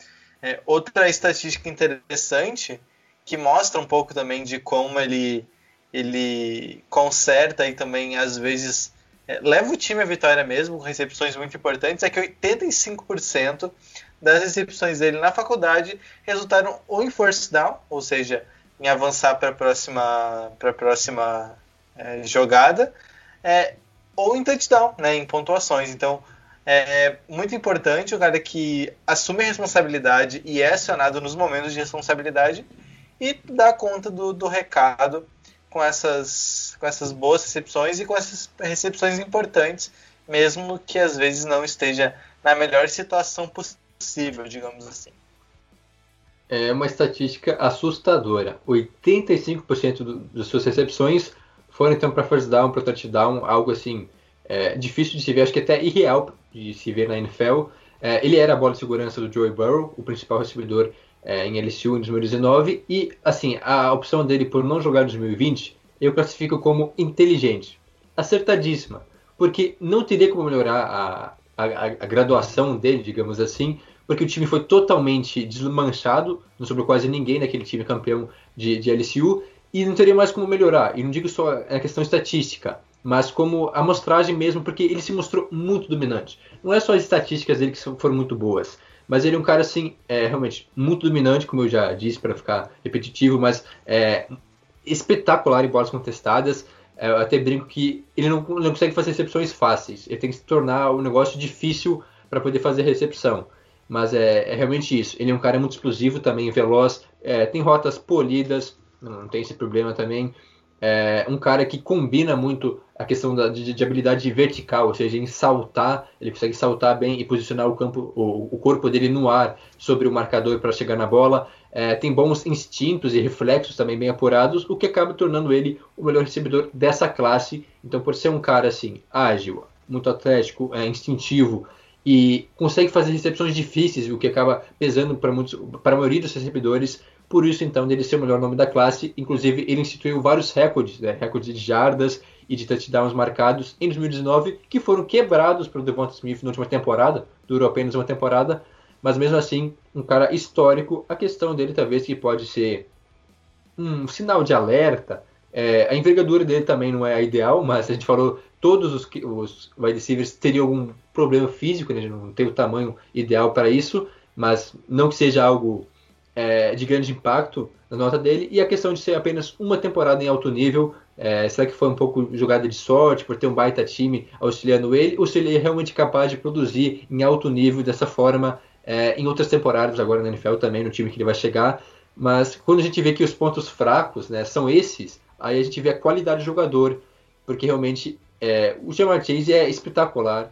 É, outra estatística interessante que mostra um pouco também de como ele, ele conserta e também às vezes é, leva o time à vitória mesmo, com recepções muito importantes, é que 85% das recepções dele na faculdade resultaram ou em first down, ou seja, em avançar para a próxima, pra próxima é, jogada, é, ou em touchdown, né, em pontuações. Então, é muito importante o cara que assume a responsabilidade e é acionado nos momentos de responsabilidade e dá conta do, do recado com essas, com essas boas recepções e com essas recepções importantes, mesmo que às vezes não esteja na melhor situação possível, digamos assim é uma estatística assustadora. 85% do, das suas recepções foram então para first down, para touchdown, algo assim é, difícil de se ver, acho que até irreal de se ver na NFL. É, ele era a bola de segurança do Joey Burrow, o principal recebedor é, em LSU em 2019, e assim, a opção dele por não jogar em 2020 eu classifico como inteligente, acertadíssima, porque não teria como melhorar a, a, a graduação dele, digamos assim, porque o time foi totalmente desmanchado, não sobrou quase ninguém naquele time campeão de, de LCU, e não teria mais como melhorar. E não digo só a questão estatística, mas como amostragem mesmo, porque ele se mostrou muito dominante. Não é só as estatísticas dele que foram muito boas, mas ele é um cara, assim, é, realmente muito dominante, como eu já disse, para ficar repetitivo, mas é, espetacular em bolas contestadas. É, eu até brinco que ele não, não consegue fazer recepções fáceis, ele tem que se tornar um negócio difícil para poder fazer recepção. Mas é, é, realmente isso. Ele é um cara muito explosivo também, veloz, é, tem rotas polidas, não tem esse problema também. É um cara que combina muito a questão da, de, de, habilidade vertical, ou seja, em saltar, ele consegue saltar bem e posicionar o, campo, o, o corpo dele no ar sobre o marcador para chegar na bola. É, tem bons instintos e reflexos também bem apurados, o que acaba tornando ele o melhor recebedor dessa classe. Então, por ser um cara assim, ágil, muito atlético, é, instintivo, e consegue fazer recepções difíceis, o que acaba pesando para, muitos, para a maioria dos recebedores. Por isso, então, dele ser o melhor nome da classe. Inclusive, ele instituiu vários recordes, né? recordes de jardas e de touchdowns marcados em 2019, que foram quebrados pelo Devonta Smith na última temporada. Durou apenas uma temporada, mas mesmo assim, um cara histórico. A questão dele talvez que pode ser um sinal de alerta. É, a envergadura dele também não é a ideal, mas a gente falou todos os, os wide receivers teriam algum problema físico, né? não tem o tamanho ideal para isso, mas não que seja algo é, de grande impacto na nota dele. E a questão de ser apenas uma temporada em alto nível, é, será que foi um pouco jogada de sorte por ter um baita time auxiliando ele? Ou se ele é realmente capaz de produzir em alto nível dessa forma é, em outras temporadas agora na NFL também, no time que ele vai chegar? Mas quando a gente vê que os pontos fracos né, são esses, aí a gente vê a qualidade do jogador, porque realmente é, o Jamar Chase é espetacular.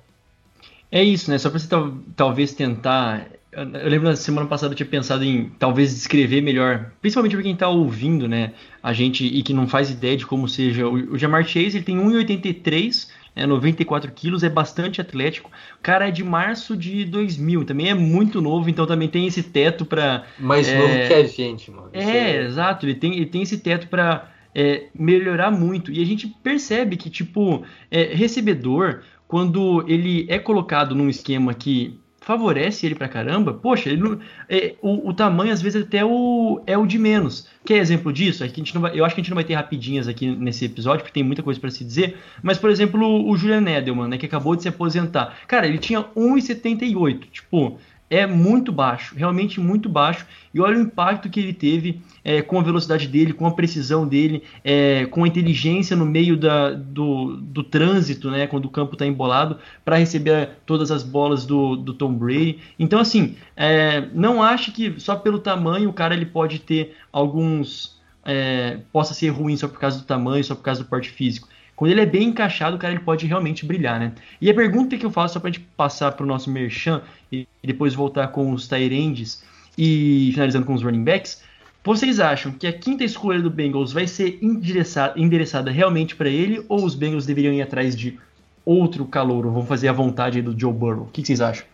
É isso, né? Só para você talvez tentar eu lembro na semana passada eu tinha pensado em talvez descrever melhor, principalmente para quem está ouvindo, né? A gente e que não faz ideia de como seja. O, o Jamar Chase ele tem 1,83, é 94 quilos, é bastante atlético. O cara é de março de 2000, também é muito novo, então também tem esse teto para. Mais é, novo que a gente, mano. É, é, exato, ele tem, ele tem esse teto para é, melhorar muito. E a gente percebe que, tipo, é, recebedor, quando ele é colocado num esquema que favorece ele pra caramba, poxa, ele não, é, o, o, tamanho às vezes até o, é o de menos. Quer exemplo disso? Aqui a gente não vai, eu acho que a gente não vai ter rapidinhas aqui nesse episódio, porque tem muita coisa para se dizer. Mas, por exemplo, o, o Julian Edelman, né, que acabou de se aposentar. Cara, ele tinha 1,78. Tipo, é muito baixo, realmente muito baixo. E olha o impacto que ele teve é, com a velocidade dele, com a precisão dele, é, com a inteligência no meio da, do, do trânsito, né, quando o campo está embolado, para receber todas as bolas do, do Tom Brady. Então, assim, é, não ache que só pelo tamanho o cara ele pode ter alguns. É, possa ser ruim só por causa do tamanho, só por causa do porte físico. Quando ele é bem encaixado, o cara ele pode realmente brilhar, né? E a pergunta que eu faço, só pra gente passar pro nosso merchan e depois voltar com os Tyrands e finalizando com os running backs, vocês acham que a quinta escolha do Bengals vai ser endereçada, endereçada realmente para ele ou os Bengals deveriam ir atrás de outro calouro? Vão fazer a vontade do Joe Burrow? O que, vocês acham?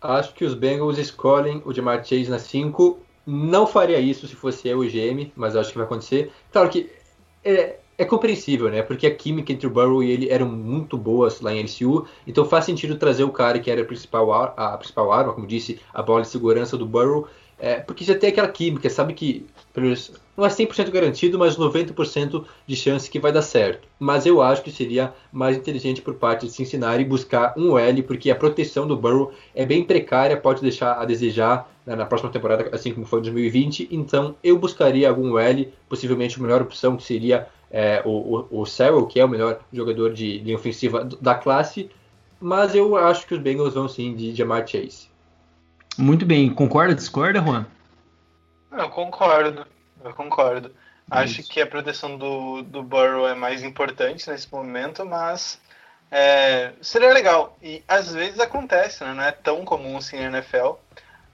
Acho que os Bengals escolhem o Jamar Chase na 5. Não faria isso se fosse eu o GM, mas acho que vai acontecer. Claro que é, é compreensível, né? Porque a química entre o Burrow e ele eram muito boas lá em LCU, então faz sentido trazer o cara que era a principal, a principal arma, como disse, a bola de segurança do Burrow, é, porque já tem aquela química, sabe que não é 100% garantido, mas 90% de chance que vai dar certo. Mas eu acho que seria mais inteligente por parte de Cincinnati buscar um L, porque a proteção do Burrow é bem precária, pode deixar a desejar né, na próxima temporada, assim como foi em 2020. Então eu buscaria algum L, possivelmente a melhor opção que seria é, o, o, o que é o melhor jogador de linha ofensiva da classe, mas eu acho que os Bengals vão sim de Jamar Chase. Muito bem, concorda, discorda, Juan? Eu concordo, eu concordo. Acho que a proteção do, do Burrow é mais importante nesse momento, mas é, seria legal. E às vezes acontece, né? não é tão comum assim na NFL,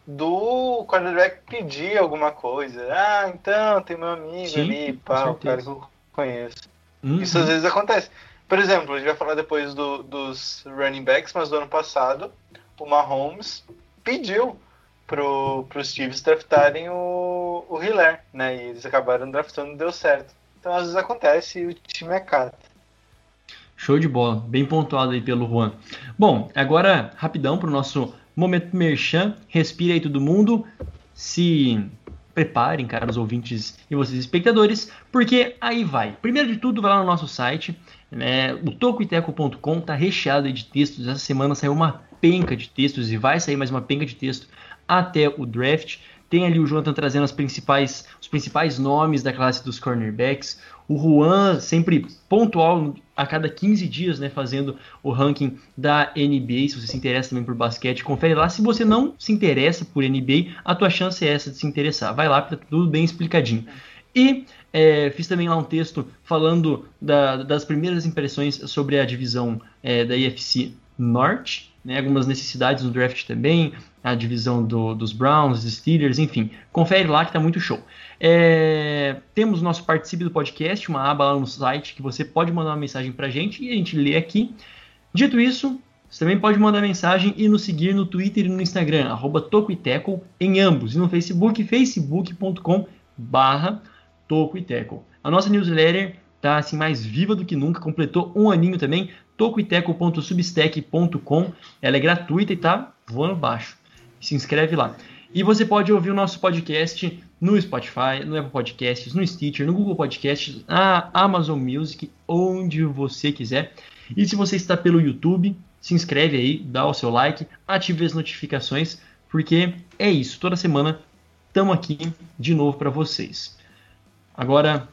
do quarterback pedir alguma coisa. Ah, então, tem meu amigo Sim, ali, pá, o cara que eu conheço. Uhum. Isso às vezes acontece. Por exemplo, a gente vai falar depois do, dos running backs, mas do ano passado, o Mahomes pediu pro, os Chiefs draftarem o, o Hiller, né? E eles acabaram draftando e deu certo. Então às vezes acontece e o time é cata. Show de bola, bem pontuado aí pelo Juan. Bom, agora rapidão para o nosso momento merchan. Respira aí todo mundo. Se preparem, cara, os ouvintes e vocês espectadores, porque aí vai. Primeiro de tudo, vai lá no nosso site, né, o tocoiteco.com tá recheado de textos. Essa semana saiu uma penca de textos e vai sair mais uma penca de texto até o draft. Tem ali o Jonathan trazendo as principais, os principais nomes da classe dos cornerbacks. O Juan sempre pontual a cada 15 dias, né, fazendo o ranking da NBA. Se você se interessa também por basquete, confere lá. Se você não se interessa por NBA, a tua chance é essa de se interessar. Vai lá, tá tudo bem explicadinho. E é, fiz também lá um texto falando da, das primeiras impressões sobre a divisão é, da IFC Norte, né, algumas necessidades no draft também, a divisão do, dos Browns, dos Steelers, enfim. Confere lá que tá muito show. É, temos nosso Participe do Podcast, uma aba lá no site que você pode mandar uma mensagem pra gente e a gente lê aqui. Dito isso, você também pode mandar mensagem e nos seguir no Twitter e no Instagram, arroba Tocoiteco, em ambos, e no Facebook, facebook.com barra Tocoiteco. A nossa newsletter tá assim mais viva do que nunca, completou um aninho também, tocoiteco.substack.com. Ela é gratuita e tá voando baixo. Se inscreve lá. E você pode ouvir o nosso podcast no Spotify, no Apple Podcasts, no Stitcher, no Google Podcasts, na Amazon Music, onde você quiser. E se você está pelo YouTube, se inscreve aí, dá o seu like, ative as notificações, porque é isso. Toda semana estamos aqui de novo para vocês. Agora,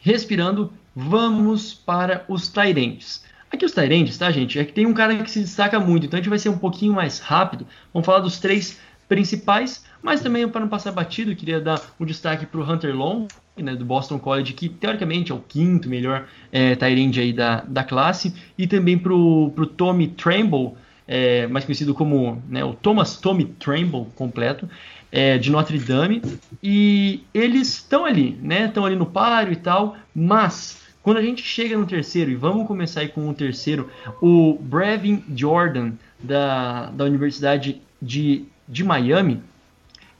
respirando, vamos para os Tyrants. Aqui os Tyrants, tá, gente? É que tem um cara que se destaca muito, então a gente vai ser um pouquinho mais rápido. Vamos falar dos três principais, mas também para não passar batido, queria dar um destaque para o Hunter Long, né, do Boston College, que teoricamente é o quinto melhor é, aí da, da classe, e também para o Tommy Tremble, é, mais conhecido como né, o Thomas Tommy Tremble completo, é, de Notre Dame, e eles estão ali, né? Estão ali no páreo e tal, mas quando a gente chega no terceiro, e vamos começar aí com o terceiro, o Brevin Jordan, da, da Universidade de de Miami,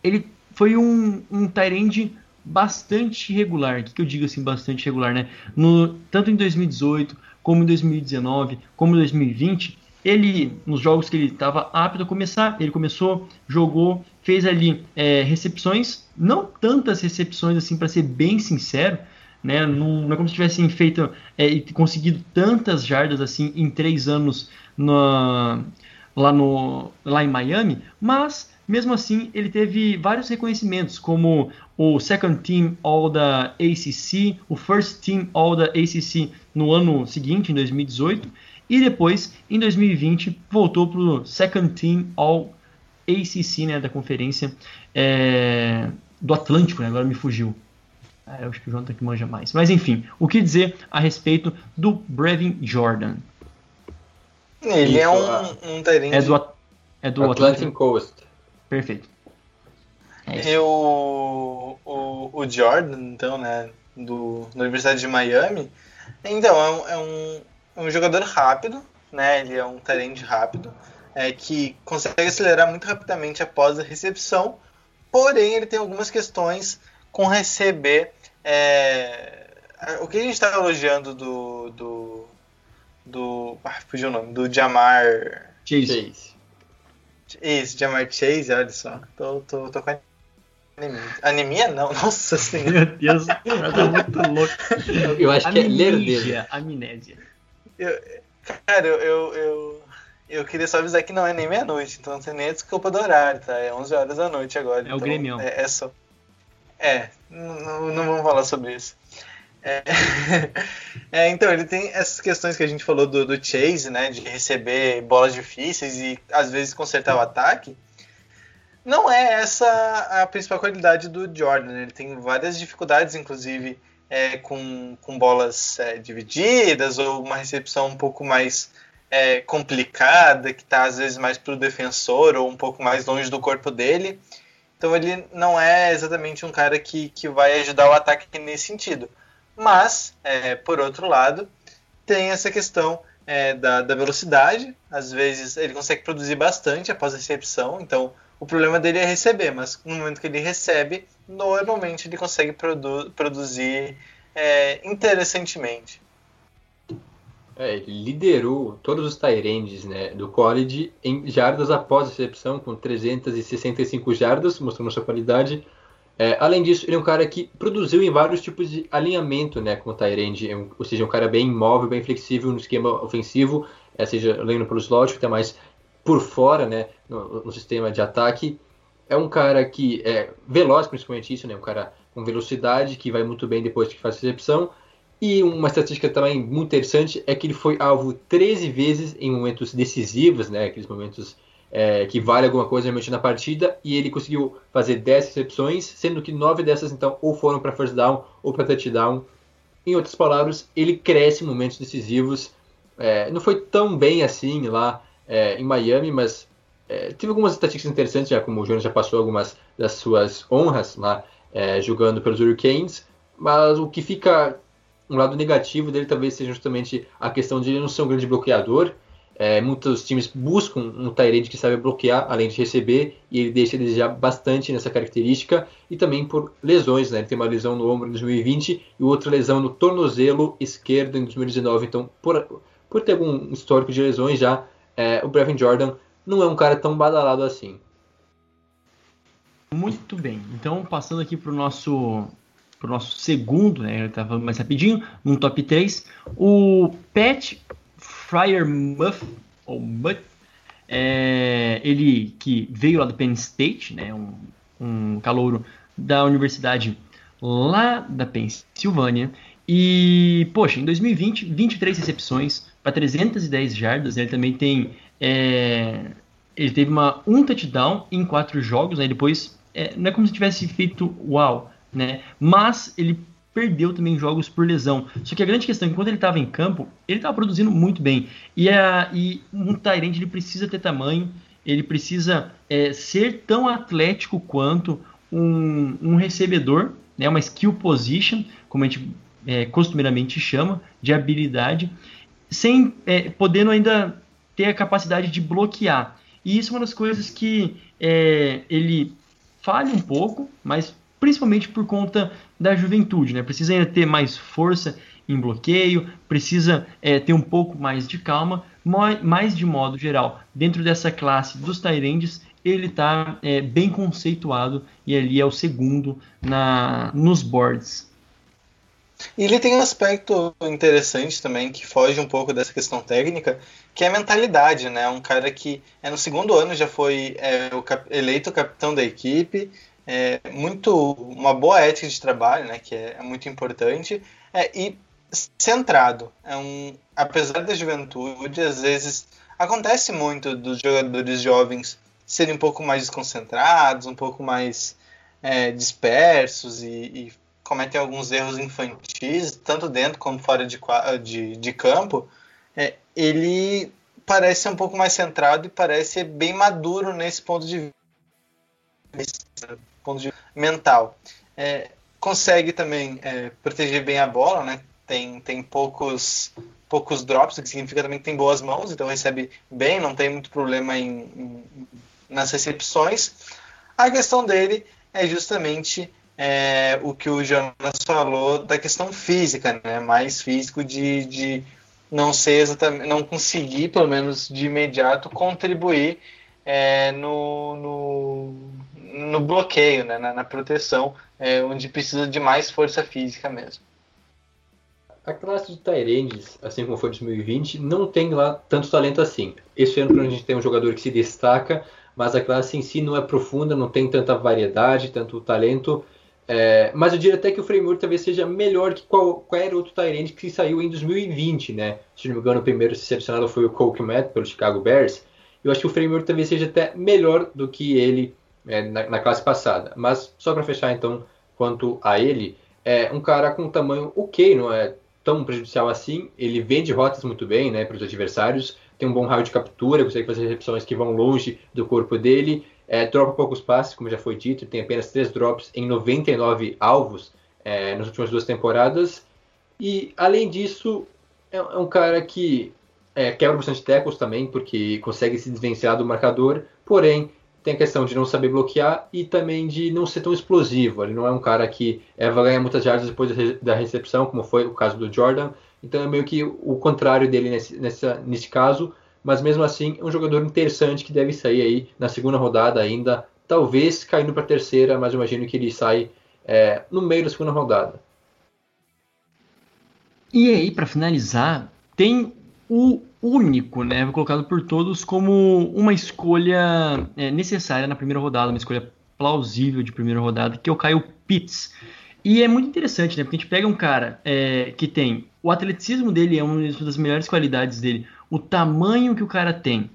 ele foi um, um Tyrande bastante regular. O que, que eu digo assim, bastante regular, né? No, tanto em 2018, como em 2019, como em 2020, ele, nos jogos que ele estava apto a começar, ele começou, jogou, fez ali é, recepções, não tantas recepções assim, para ser bem sincero, né? Não, não é como se tivessem feito é, e conseguido tantas jardas assim em três anos na, lá, no, lá em Miami, mas mesmo assim ele teve vários reconhecimentos, como o Second Team All da ACC, o First Team All da ACC no ano seguinte, em 2018, e depois, em 2020, voltou para o Second Team All ACC, né, da conferência é, do Atlântico, né, agora me fugiu. É, eu acho que o Jonathan que manja mais. Mas enfim, o que dizer a respeito do Brevin Jordan? Ele é um, um É do, é do Atlantic Coast. Perfeito. É o, o, o Jordan, então, né, do, da Universidade de Miami, então, é um, é um, é um jogador rápido, né, ele é um talento rápido, é, que consegue acelerar muito rapidamente após a recepção, porém ele tem algumas questões com receber. É, o que a gente está elogiando do, do, do. Ah, fugiu o nome. Do Jamar. Chase. Isso, Jamar Chase, olha só. Tô, tô, tô com anemia. Anemia não, nossa senhora. Meu Deus, tá muito louco. Eu acho que é lerdeira. Amnésia. Eu, cara, eu, eu, eu, eu, queria só avisar que não é nem meia-noite, então não tem nem a desculpa do horário, tá? É 11 horas da noite agora. É então, o Grêmio. É, é só. É, não, não vamos falar sobre isso. É, é, então, ele tem essas questões que a gente falou do, do, Chase, né? De receber bolas difíceis e às vezes consertar o ataque. Não é essa a principal qualidade do Jordan. Ele tem várias dificuldades, inclusive, é, com, com bolas é, divididas ou uma recepção um pouco mais é, complicada, que está às vezes mais para o defensor ou um pouco mais longe do corpo dele. Então ele não é exatamente um cara que, que vai ajudar o ataque nesse sentido. Mas, é, por outro lado, tem essa questão é, da, da, velocidade. Às vezes ele consegue produzir bastante após a recepção, então o problema dele é receber, mas no momento que ele recebe, normalmente ele consegue produ produzir é, interessantemente. É, ele liderou todos os Tyrands né, do college em jardas após a recepção, com 365 jardas, mostrando sua qualidade. É, além disso, ele é um cara que produziu em vários tipos de alinhamento né, com o Tyrande, é um, ou seja, um cara bem móvel, bem flexível no esquema ofensivo, é, seja lendo pelo slot, até mais por fora né, no, no, sistema de ataque. É um cara que é veloz, principalmente isso, né, um cara com velocidade, que vai muito bem depois que faz recepção. E uma estatística também muito interessante é que ele foi alvo 13 vezes em momentos decisivos, né, aqueles momentos é, que vale alguma coisa realmente na partida, e ele conseguiu fazer 10 recepções, sendo que 9 dessas então ou foram para first down ou para touchdown. Em outras palavras, ele cresce em momentos decisivos. É, não foi tão bem assim lá é, em Miami, mas é, teve algumas estatísticas interessantes, já como o Jonas já passou algumas das suas honras lá é, jogando pelos Hurricanes, mas o que fica um lado negativo dele talvez seja justamente a questão de ele não ser um grande bloqueador, é, muitos times buscam um Tyrande que sabe bloquear, além de receber, e ele deixa a desejar bastante nessa característica, e também por lesões, né? Ele tem uma lesão no ombro em 2020 e outra lesão no tornozelo esquerdo em 2019. Então, por, por ter algum histórico de lesões já, é, o Brevin Jordan não é um cara tão badalado assim. Muito bem. Então, passando aqui para o nosso pro nosso segundo, né, ele tá falando mais rapidinho, num top 3, o Pat Fryer Muff, ou é, ele que veio lá do Penn State, né, um, um calouro da universidade lá da Pensilvânia, e, poxa, em 2020, 23 recepções para 310 jardas, ele também tem, é, ele teve uma, um touchdown em quatro jogos, né, depois, é, não é como se tivesse feito uau, né? Mas ele perdeu também jogos por lesão. Só que a grande questão é que quando ele estava em campo, ele estava produzindo muito bem. E, a, e um Tyrande ele precisa ter tamanho, ele precisa é, ser tão atlético quanto um, um, recebedor, né, uma skill position, como a gente é, costumeiramente chama, de habilidade, sem é, podendo ainda ter a capacidade de bloquear. E isso é uma das coisas que é, ele falha um pouco, mas principalmente por conta da juventude, né? Precisa ainda ter mais força em bloqueio, precisa é, ter um pouco mais de calma, mas de modo geral, dentro dessa classe dos Tyrands, ele está é, bem conceituado e ali é o segundo na, nos boards. E ele tem um aspecto interessante também que foge um pouco dessa questão técnica, que é a mentalidade, né? Um cara que é no segundo ano já foi é, o, eleito capitão da equipe, é, muito uma boa ética de trabalho, né, que é, é muito importante, é, e centrado. É um, apesar da juventude, às vezes acontece muito dos jogadores jovens serem um pouco mais desconcentrados, um pouco mais é, dispersos e, e, cometem alguns erros infantis, tanto dentro como fora de, de, de campo. É, ele parece ser um pouco mais centrado e parece bem maduro nesse ponto de vista ponto de mental. É, consegue também é, proteger bem a bola, né? Tem, tem poucos, poucos drops, o que significa também que tem boas mãos, então recebe bem, não tem muito problema em, em nas recepções. A questão dele é justamente é, o que o Jonas falou da questão física, né? Mais físico de, de não ser exatamente, não conseguir, pelo menos de imediato, contribuir é, no, no, no bloqueio, né, na, na proteção, é, onde precisa de mais força física mesmo. A classe de Tyrands, assim como foi em 2020, não tem lá tanto talento assim. Esse ano a gente tem um jogador que se destaca, mas a classe em si não é profunda, não tem tanta variedade, tanto talento. É, mas eu diria até que o framework talvez seja melhor que qual, qualquer outro Tyrant que saiu em 2020, né? Se não me engano, o primeiro selecionado foi o Cole Matt pelo Chicago Bears. Eu acho que o framework talvez seja até melhor do que ele é, na, na, classe passada. Mas só para fechar então, quanto a ele, é um cara com um tamanho ok, não é tão prejudicial assim. Ele vende rotas muito bem, né, para os adversários. Tem um bom raio de captura, consegue fazer recepções que vão longe do corpo dele. É, poucos passes, como já foi dito, tem apenas 3 drops em 99 alvos é, nas últimas duas temporadas. E além disso, é, é um cara que é, quebra bastante tackles também, porque consegue se desvencilhar do marcador, porém tem a questão de não saber bloquear e também de não ser tão explosivo. Ele não é um cara que é, vai ganhar muitas jardas depois da recepção, como foi o caso do Jordan. Então é meio que o contrário dele nesse, nessa, nesse caso. Mas mesmo assim, é um jogador interessante que deve sair aí na segunda rodada ainda. Talvez caindo para a terceira, mas imagino que ele sai é, no meio da segunda rodada. E aí, para finalizar, tem o único, né, colocado por todos como uma escolha é, necessária na primeira rodada, uma escolha plausível de primeira rodada, que é o Kyle Pitts. E é muito interessante, né, porque a gente pega um cara é, que tem o atleticismo dele é uma das melhores qualidades dele, o tamanho que o cara tem,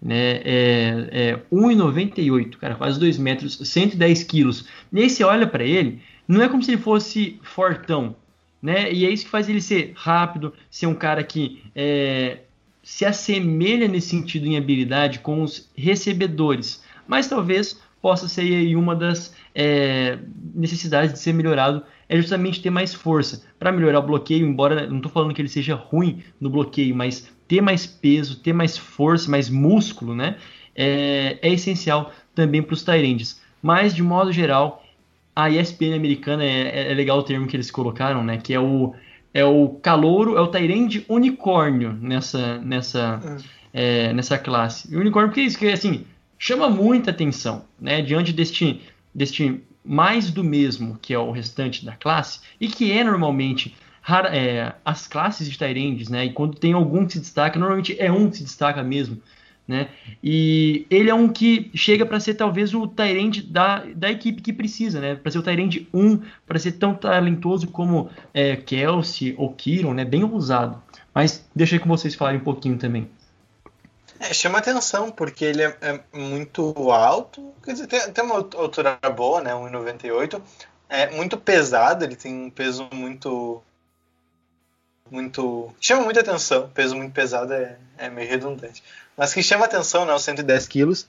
né, é, é 1,98, cara, quase 2 metros, 110 quilos. E aí olha para ele, não é como se ele fosse fortão, né? E é isso que faz ele ser rápido, ser um cara que é, se assemelha nesse sentido em habilidade com os recebedores, mas talvez possa ser aí uma das é, necessidades de ser melhorado é justamente ter mais força para melhorar o bloqueio, embora não estou falando que ele seja ruim no bloqueio, mas ter mais peso, ter mais força, mais músculo, né? É, é essencial também para os Tyrands. Mas de modo geral, a ESPN americana é, é, legal o termo que eles colocaram, né? Que é o é o calouro, é o Tyrande unicórnio nessa nessa hum. é, nessa classe. E unicórnio porque é isso que assim chama muita atenção, né? Diante deste deste mais do mesmo que é o restante da classe e que é normalmente é, as classes de Tyrands, né? E quando tem algum que se destaca, normalmente é um que se destaca mesmo, né? E ele é um que chega para ser talvez o Tyrande da, da equipe que precisa, né? Para ser o Tyrande 1, para ser tão talentoso como é, Kelsey ou Kiron, né? Bem ousado. Mas deixei com vocês falarem um pouquinho também. É, chama atenção, porque ele é, é, muito alto, quer dizer, tem, tem uma altura boa, né? 1,98. É muito pesado, ele tem um peso muito muito. chama muita atenção. Peso muito pesado é, é meio redundante. Mas que chama atenção, né? Os 110 quilos.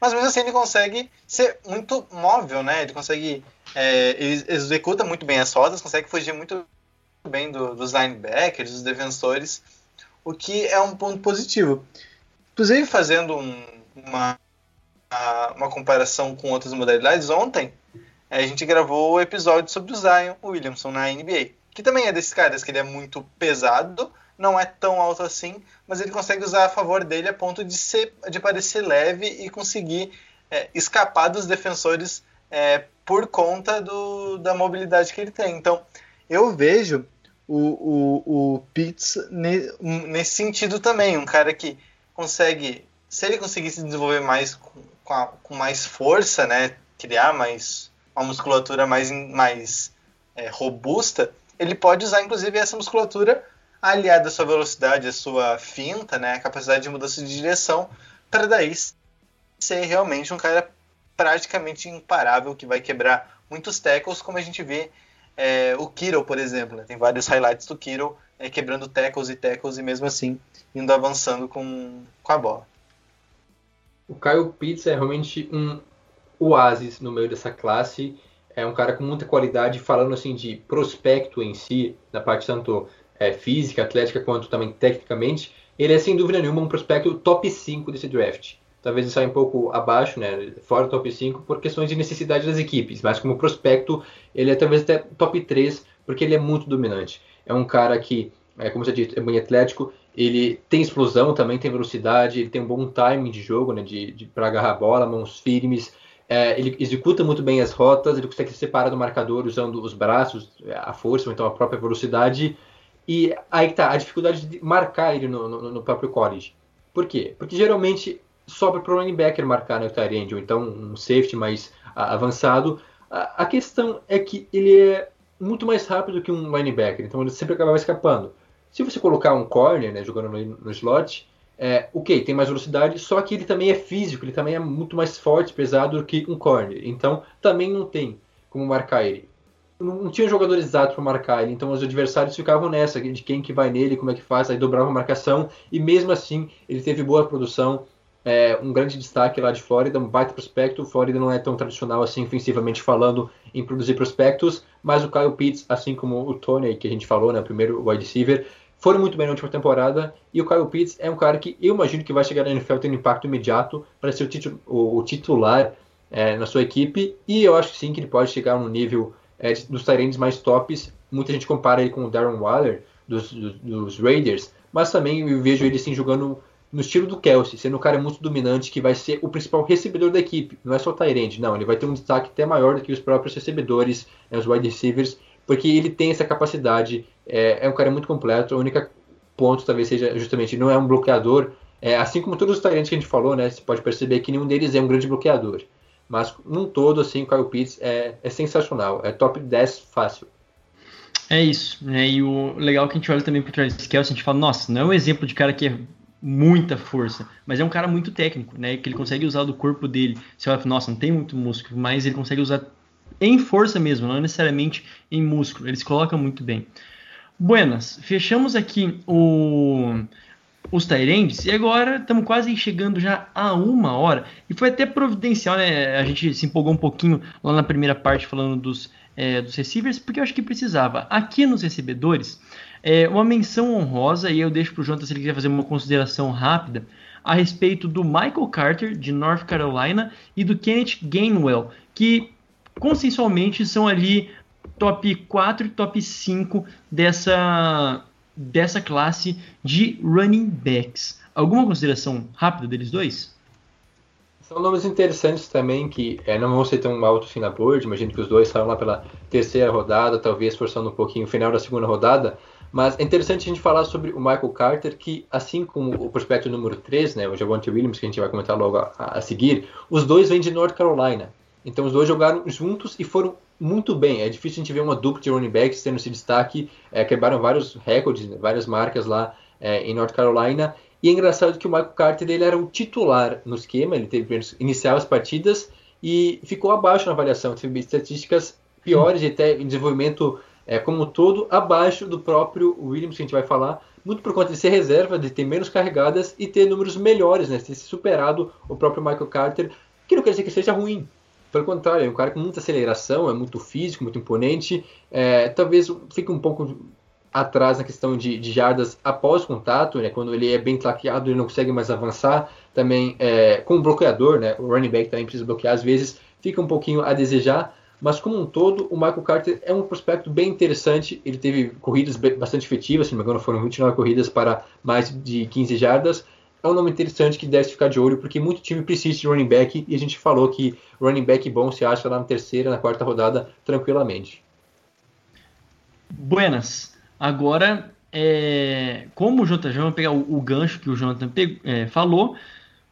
Mas mesmo assim ele consegue ser muito móvel, né? Ele consegue. É, ele executa muito bem as rodas, consegue fugir muito bem do, dos linebackers, dos defensores, o que é um ponto positivo. Inclusive, fazendo um, uma, uma comparação com outras modalidades, ontem a gente gravou o episódio sobre o Zion Williamson na NBA que também é desses caras, que ele é muito pesado, não é tão alto assim, mas ele consegue usar a favor dele a ponto de, ser, de parecer leve e conseguir é, escapar dos defensores é, por conta do, da mobilidade que ele tem. Então, eu vejo o, o, o Pitts ne, nesse sentido também, um cara que consegue, se ele conseguir se desenvolver mais com, com, a, com mais força, né, criar mais uma musculatura mais, mais é, robusta, ele pode usar inclusive essa musculatura aliada à sua velocidade, à sua finta, né, a capacidade de mudança de direção, para daí ser realmente um cara praticamente imparável que vai quebrar muitos tackles, como a gente vê é, o Kiro, por exemplo. Né? Tem vários highlights do Kiro é, quebrando tackles e tackles e mesmo assim indo avançando com, com a bola. O Kyle Pitts é realmente um oásis no meio dessa classe é um cara com muita qualidade, falando assim de prospecto em si, na parte tanto é, física, atlética, quanto também tecnicamente, ele é sem dúvida nenhuma um prospecto top 5 desse draft. Talvez ele saia um pouco abaixo, né, fora do top 5, por questões de necessidade das equipes, mas como prospecto, ele é talvez até top 3, porque ele é muito dominante. É um cara que, é, como você disse, é bem atlético, ele tem explosão também, tem velocidade, ele tem um bom timing de jogo, né, de, de para agarrar a bola, mãos firmes, é, ele executa muito bem as rotas, ele consegue se separar do marcador usando os braços, a força, ou então a própria velocidade. E aí tá a dificuldade de marcar ele no, no, no próprio college. Por quê? Porque geralmente sobra para o linebacker marcar no tight ou então um safety mais avançado. A, a, questão é que ele é muito mais rápido que um linebacker, então ele sempre acaba escapando. Se você colocar um corner, né, jogando no, no slot, é, ok, tem mais velocidade, só que ele também é físico, ele também é muito mais forte, pesado do que um corner. Então também não tem como marcar ele. Não, tinha jogadores exatos para marcar ele, então os adversários ficavam nessa, de quem que vai nele, como é que faz, aí dobrava a marcação, e mesmo assim ele teve boa produção, é, um grande destaque lá de Flórida, um baita prospecto. Flórida não é tão tradicional assim, ofensivamente falando, em produzir prospectos, mas o Kyle Pitts, assim como o Tony, que a gente falou, né, o primeiro wide receiver, foram muito bem na última temporada e o Kyle Pitts é um cara que eu imagino que vai chegar na NFL tendo impacto imediato para ser o, titu o, o titular é, na sua equipe e eu acho sim que ele pode chegar no nível é, dos Tyrants mais tops. Muita gente compara ele com o Darren Waller dos, dos, dos, Raiders, mas também eu vejo ele sim jogando no estilo do Kelsey, sendo um cara muito dominante que vai ser o principal recebedor da equipe. Não é só o Tyrant, não, ele vai ter um destaque até maior do que os próprios recebedores, né, os wide receivers porque ele tem essa capacidade, é, é um cara muito completo. O único ponto talvez seja justamente não é um bloqueador, é, assim como todos os talentos que a gente falou, né? Você pode perceber que nenhum deles é um grande bloqueador. Mas num todo, assim, o Kyle Pitts é, é sensacional, é top 10 fácil. É isso, né? E o legal é que a gente olha também pro Travis Kelce, a gente fala, nossa, não é um exemplo de cara que é muita força, mas é um cara muito técnico, né? Que ele consegue usar do corpo dele. Você olha, nossa, não tem muito músculo, mas ele consegue usar em força mesmo, não necessariamente em músculo. Eles colocam muito bem. Buenas, fechamos aqui o, os Tyrands e agora estamos quase chegando já a uma hora. E foi até providencial, né? A gente se empolgou um pouquinho lá na primeira parte falando dos, é, dos receivers, porque eu acho que precisava. Aqui nos recebedores, é, uma menção honrosa, e eu deixo para o Jonathan se ele quiser fazer uma consideração rápida a respeito do Michael Carter, de North Carolina, e do Kenneth Gainwell, que consensualmente são ali top 4 e top 5 dessa, dessa classe de running backs. Alguma consideração rápida deles dois? São nomes interessantes também que é, não vão ser tão altos assim na board. Imagino que os dois saíram lá pela terceira rodada, talvez forçando um pouquinho o final da segunda rodada. Mas é interessante a gente falar sobre o Michael Carter, que assim como o prospecto número 3, né, o Javonte Williams, que a gente vai comentar logo a, a, seguir, os dois vêm de North Carolina. Então os dois jogaram juntos e foram muito bem. É difícil a gente ver uma dupla de running backs tendo esse destaque. É, quebraram vários recordes, várias marcas lá é, em North Carolina. E é engraçado que o Michael Carter ele era o titular no esquema, ele teve iniciar as partidas e ficou abaixo na avaliação. Teve estatísticas piores e até em desenvolvimento é, como um todo abaixo do próprio Williams, que a gente vai falar, muito por conta de ser reserva, de ter menos carregadas e ter números melhores, né, ter superado o próprio Michael Carter, que não quer dizer que seja ruim. Pelo contrário, é um cara com muita aceleração, é muito físico, muito imponente. É, talvez fique um pouco atrás na questão de, de jardas após contato, né? Quando ele é bem traqueado, ele não consegue mais avançar. Também é, com o bloqueador, né? O running back também precisa bloquear às vezes, fica um pouquinho a desejar. Mas como um todo, o Michael Carter é um prospecto bem interessante. Ele teve corridas bastante efetivas, se não me engano, foram 29 corridas para mais de 15 jardas. É um nome interessante que deve ficar de olho, porque muito time precisa de running back e a gente falou que running back bom se acha lá na terceira, na quarta rodada, tranquilamente. Buenas. Agora, é, como o Jonathan, vamos pegar o, o, gancho que o Jonathan é, falou,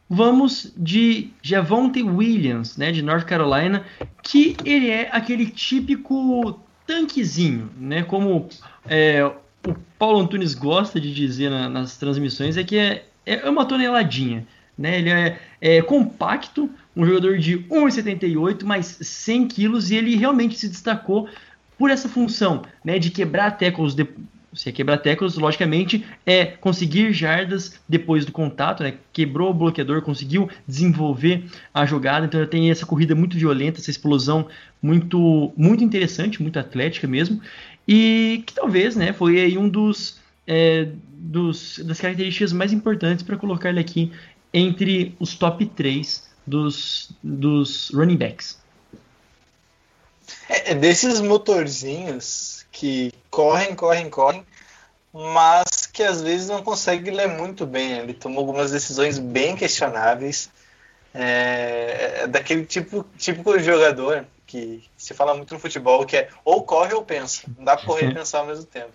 vamos de Javonte Williams, né, de North Carolina, que ele é aquele típico tanquezinho, né, como é, o Paulo Antunes gosta de dizer na, nas transmissões, é que é, é uma toneladinha. Né? Ele é, é, compacto, um jogador de 1,78, mais 100 quilos, e ele realmente se destacou por essa função né, de quebrar tackles, de, se é quebrar tackles, logicamente, é conseguir jardas depois do contato, né? Quebrou o bloqueador, conseguiu desenvolver a jogada, então tem essa corrida muito violenta, essa explosão muito, muito interessante, muito atlética mesmo, e que talvez, né, foi aí um dos, é, dos das características mais importantes para colocar ele aqui entre os top 3 dos, dos running backs. É, é desses motorzinhos que correm, correm, correm, mas que às vezes não consegue ler muito bem. Ele tomou algumas decisões bem questionáveis. É, é daquele tipo, típico jogador que se fala muito no futebol, que é ou corre ou pensa. Não dá pra correr e pensar ao mesmo tempo.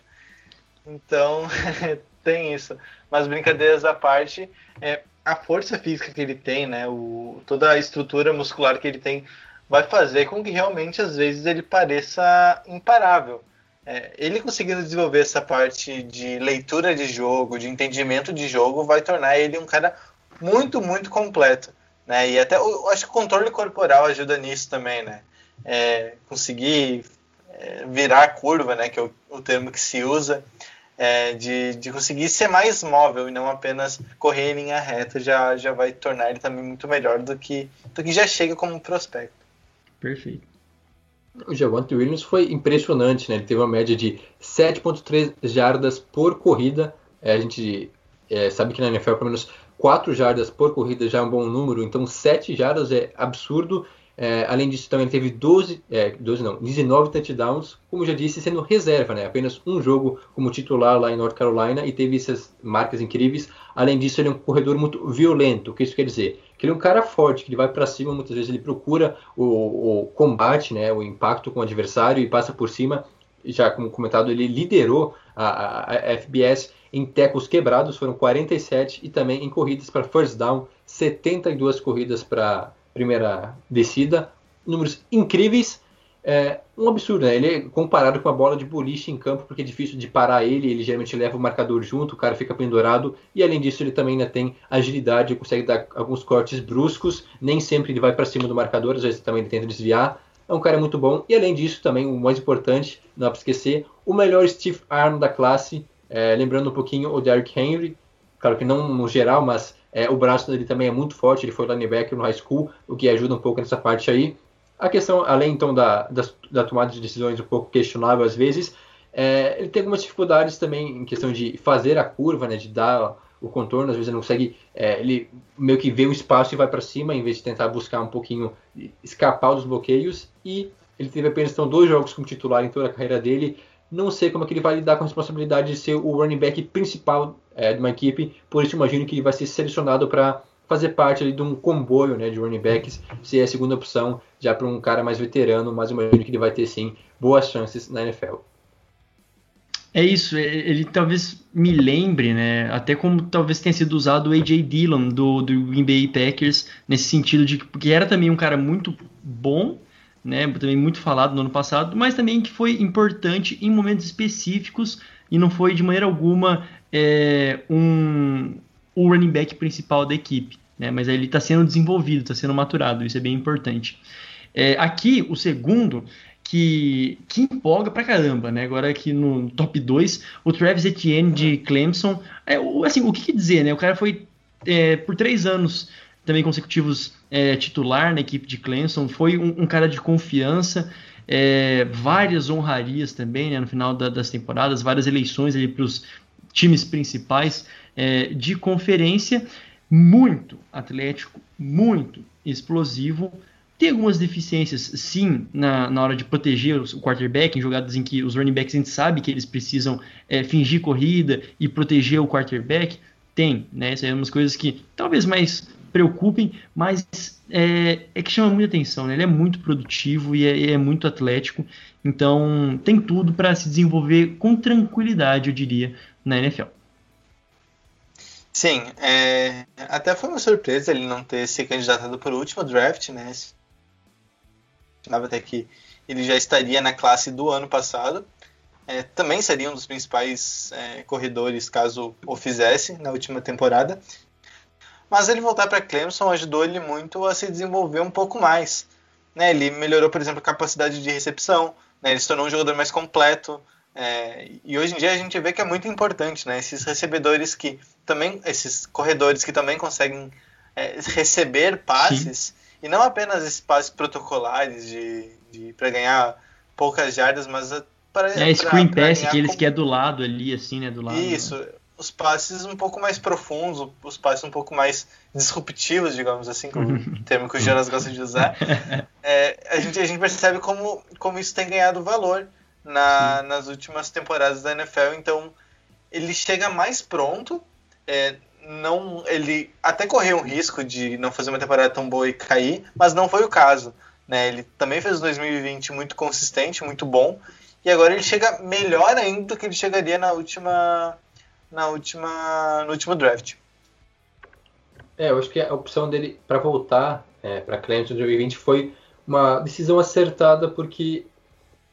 Então, tem isso. Mas brincadeiras à parte, é, a força física que ele tem, né, o, toda a estrutura muscular que ele tem, vai fazer com que realmente às vezes ele pareça imparável. É, ele conseguindo desenvolver essa parte de leitura de jogo, de entendimento de jogo, vai tornar ele um cara muito, muito completo. Né? E até eu acho que o controle corporal ajuda nisso também, né? É, conseguir é, virar a curva, né? Que é o, o termo que se usa, é, de, de conseguir ser mais móvel e não apenas correr em linha reta, já, já vai tornar ele também muito melhor do que, do que já chega como prospecto. Perfeito. O Javante Williams foi impressionante, né? Ele teve uma média de 7.3 jardas por corrida. É, a gente é, sabe que na NFL pelo menos 4 jardas por corrida já é um bom número, então 7 jardas é absurdo. É, além disso, também teve 12, é, 12 não, 19 touchdowns, como já disse, sendo reserva, né? apenas um jogo como titular lá em North Carolina e teve essas marcas incríveis. Além disso, ele é um corredor muito violento. O que isso quer dizer? Que ele é um cara forte, que ele vai para cima, muitas vezes ele procura o, o, combate, né? o impacto com o adversário e passa por cima. Já como comentado, ele liderou a, a, a FBS em tecos quebrados, foram 47, e também em corridas para first down, 72 corridas para primeira descida, números incríveis. É um absurdo, né? Ele é comparado com a bola de boliche em campo, porque é difícil de parar ele, ele geralmente leva o marcador junto, o cara fica pendurado, e além disso ele também ainda tem agilidade, consegue dar alguns cortes bruscos, nem sempre ele vai para cima do marcador, às vezes também ele tenta desviar. É um cara muito bom, e além disso também, o mais importante, não dá para esquecer, o melhor stiff arm da classe, é, lembrando um pouquinho o Derrick Henry, claro que não no geral, mas é, o braço dele também é muito forte, ele foi linebacker no high school, o que ajuda um pouco nessa parte aí. A questão, além então da, da, da tomada de decisões um pouco questionável às vezes, é, ele tem algumas dificuldades também em questão de fazer a curva, né, de dar o contorno, às vezes ele não consegue, é, ele meio que vê o espaço e vai para cima, em vez de tentar buscar um pouquinho, escapar dos bloqueios, e ele teve apenas então, dois jogos como titular em toda a carreira dele, não sei como é que ele vai lidar com a responsabilidade de ser o running back principal é, de uma equipe, por isso imagino que ele vai ser selecionado para fazer parte ali de um comboio né, de running backs, ser a segunda opção já para um cara mais veterano, mas imagino que ele vai ter sim boas chances na NFL. É isso, é, ele talvez me lembre, né? Até como talvez tenha sido usado o A.J. Dillon do, do Green Bay Packers, nesse sentido de que era também um cara muito bom, né? Também muito falado no ano passado, mas também que foi importante em momentos específicos e não foi de maneira alguma é, um, o running back principal da equipe, né? Mas ele está sendo desenvolvido, está sendo maturado, isso é bem importante. É, aqui, o segundo que, que empolga pra caramba, né? Agora aqui no top 2, o Travis Etienne de Clemson. É, assim, o que, que dizer, né? O cara foi é, por três anos também consecutivos é, titular na equipe de Clemson, foi um, um cara de confiança, é, várias honrarias também né, no final da, das temporadas, várias eleições para os times principais é, de conferência, muito atlético, muito explosivo, tem algumas deficiências, sim, na, na hora de proteger o quarterback, em jogadas em que os running backs a gente sabe que eles precisam é, fingir corrida e proteger o quarterback. Tem, né? Essas são umas coisas que talvez mais preocupem, mas é, é que chama muita atenção. Né? Ele é muito produtivo e é, é muito atlético, então tem tudo para se desenvolver com tranquilidade, eu diria, na NFL. Sim, é, até foi uma surpresa ele não ter se candidatado para o último draft, né? imaginava até que ele já estaria na classe do ano passado. É, também seria um dos principais é, corredores caso o fizesse na última temporada. Mas ele voltar para Clemson ajudou ele muito a se desenvolver um pouco mais. Né? Ele melhorou, por exemplo, a capacidade de recepção, né? ele se tornou um jogador mais completo. É, e hoje em dia a gente vê que é muito importante, né? Esses recebedores que também, esses corredores que também conseguem é, receber passes, Sim. E não apenas esses passes protocolares de, de para ganhar poucas jardas, mas para é screen pra, pass que eles com... que é do lado ali assim, né, do lado. Isso, né? Os passes um pouco mais profundos, os passes um pouco mais disruptivos, digamos assim, como o termo que o Jonas gosta de usar. É, a gente a gente percebe como como isso tem ganhado valor na, nas últimas temporadas da NFL, então ele chega mais pronto. É, não ele até correu um risco de não fazer uma temporada tão boa e cair, mas não foi o caso. Né? Ele também fez 2020 muito consistente, muito bom, e agora ele chega melhor ainda do que ele chegaria na última, na última, no último draft. É, eu acho que a opção dele para voltar é, para Clemson em 2020 foi uma decisão acertada porque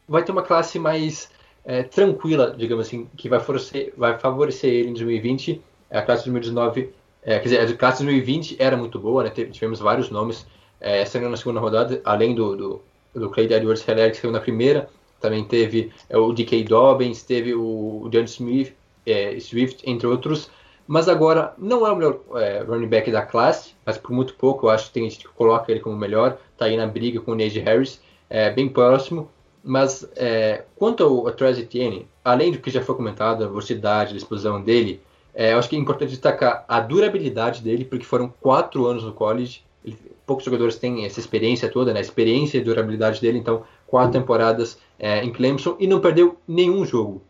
vai ter uma classe mais é, tranquila, digamos assim, que vai, forcer, vai favorecer ele em 2020 a classe de 2019, é, quer dizer, a classe de 2020 era muito boa, né? Tivemos vários nomes é, saindo na segunda rodada, além do, do, do Clay Edwards Heller, que saiu na primeira, também teve é, o D.K. Dobbins, teve o, o John Smith, é, Swift, entre outros. Mas agora não é o melhor é, running back da classe, mas por muito pouco eu acho que tem gente que coloca ele como melhor, tá aí na briga com o Najee Harris, é, bem próximo. Mas é, quanto ao, Travis Etienne, além do que já foi comentado, a velocidade, a explosão dele, é, eu acho que é importante destacar a durabilidade dele, porque foram quatro anos no college. Ele, poucos jogadores têm essa experiência toda, né? Experiência e durabilidade dele. Então, quatro temporadas é, em Clemson e não perdeu nenhum jogo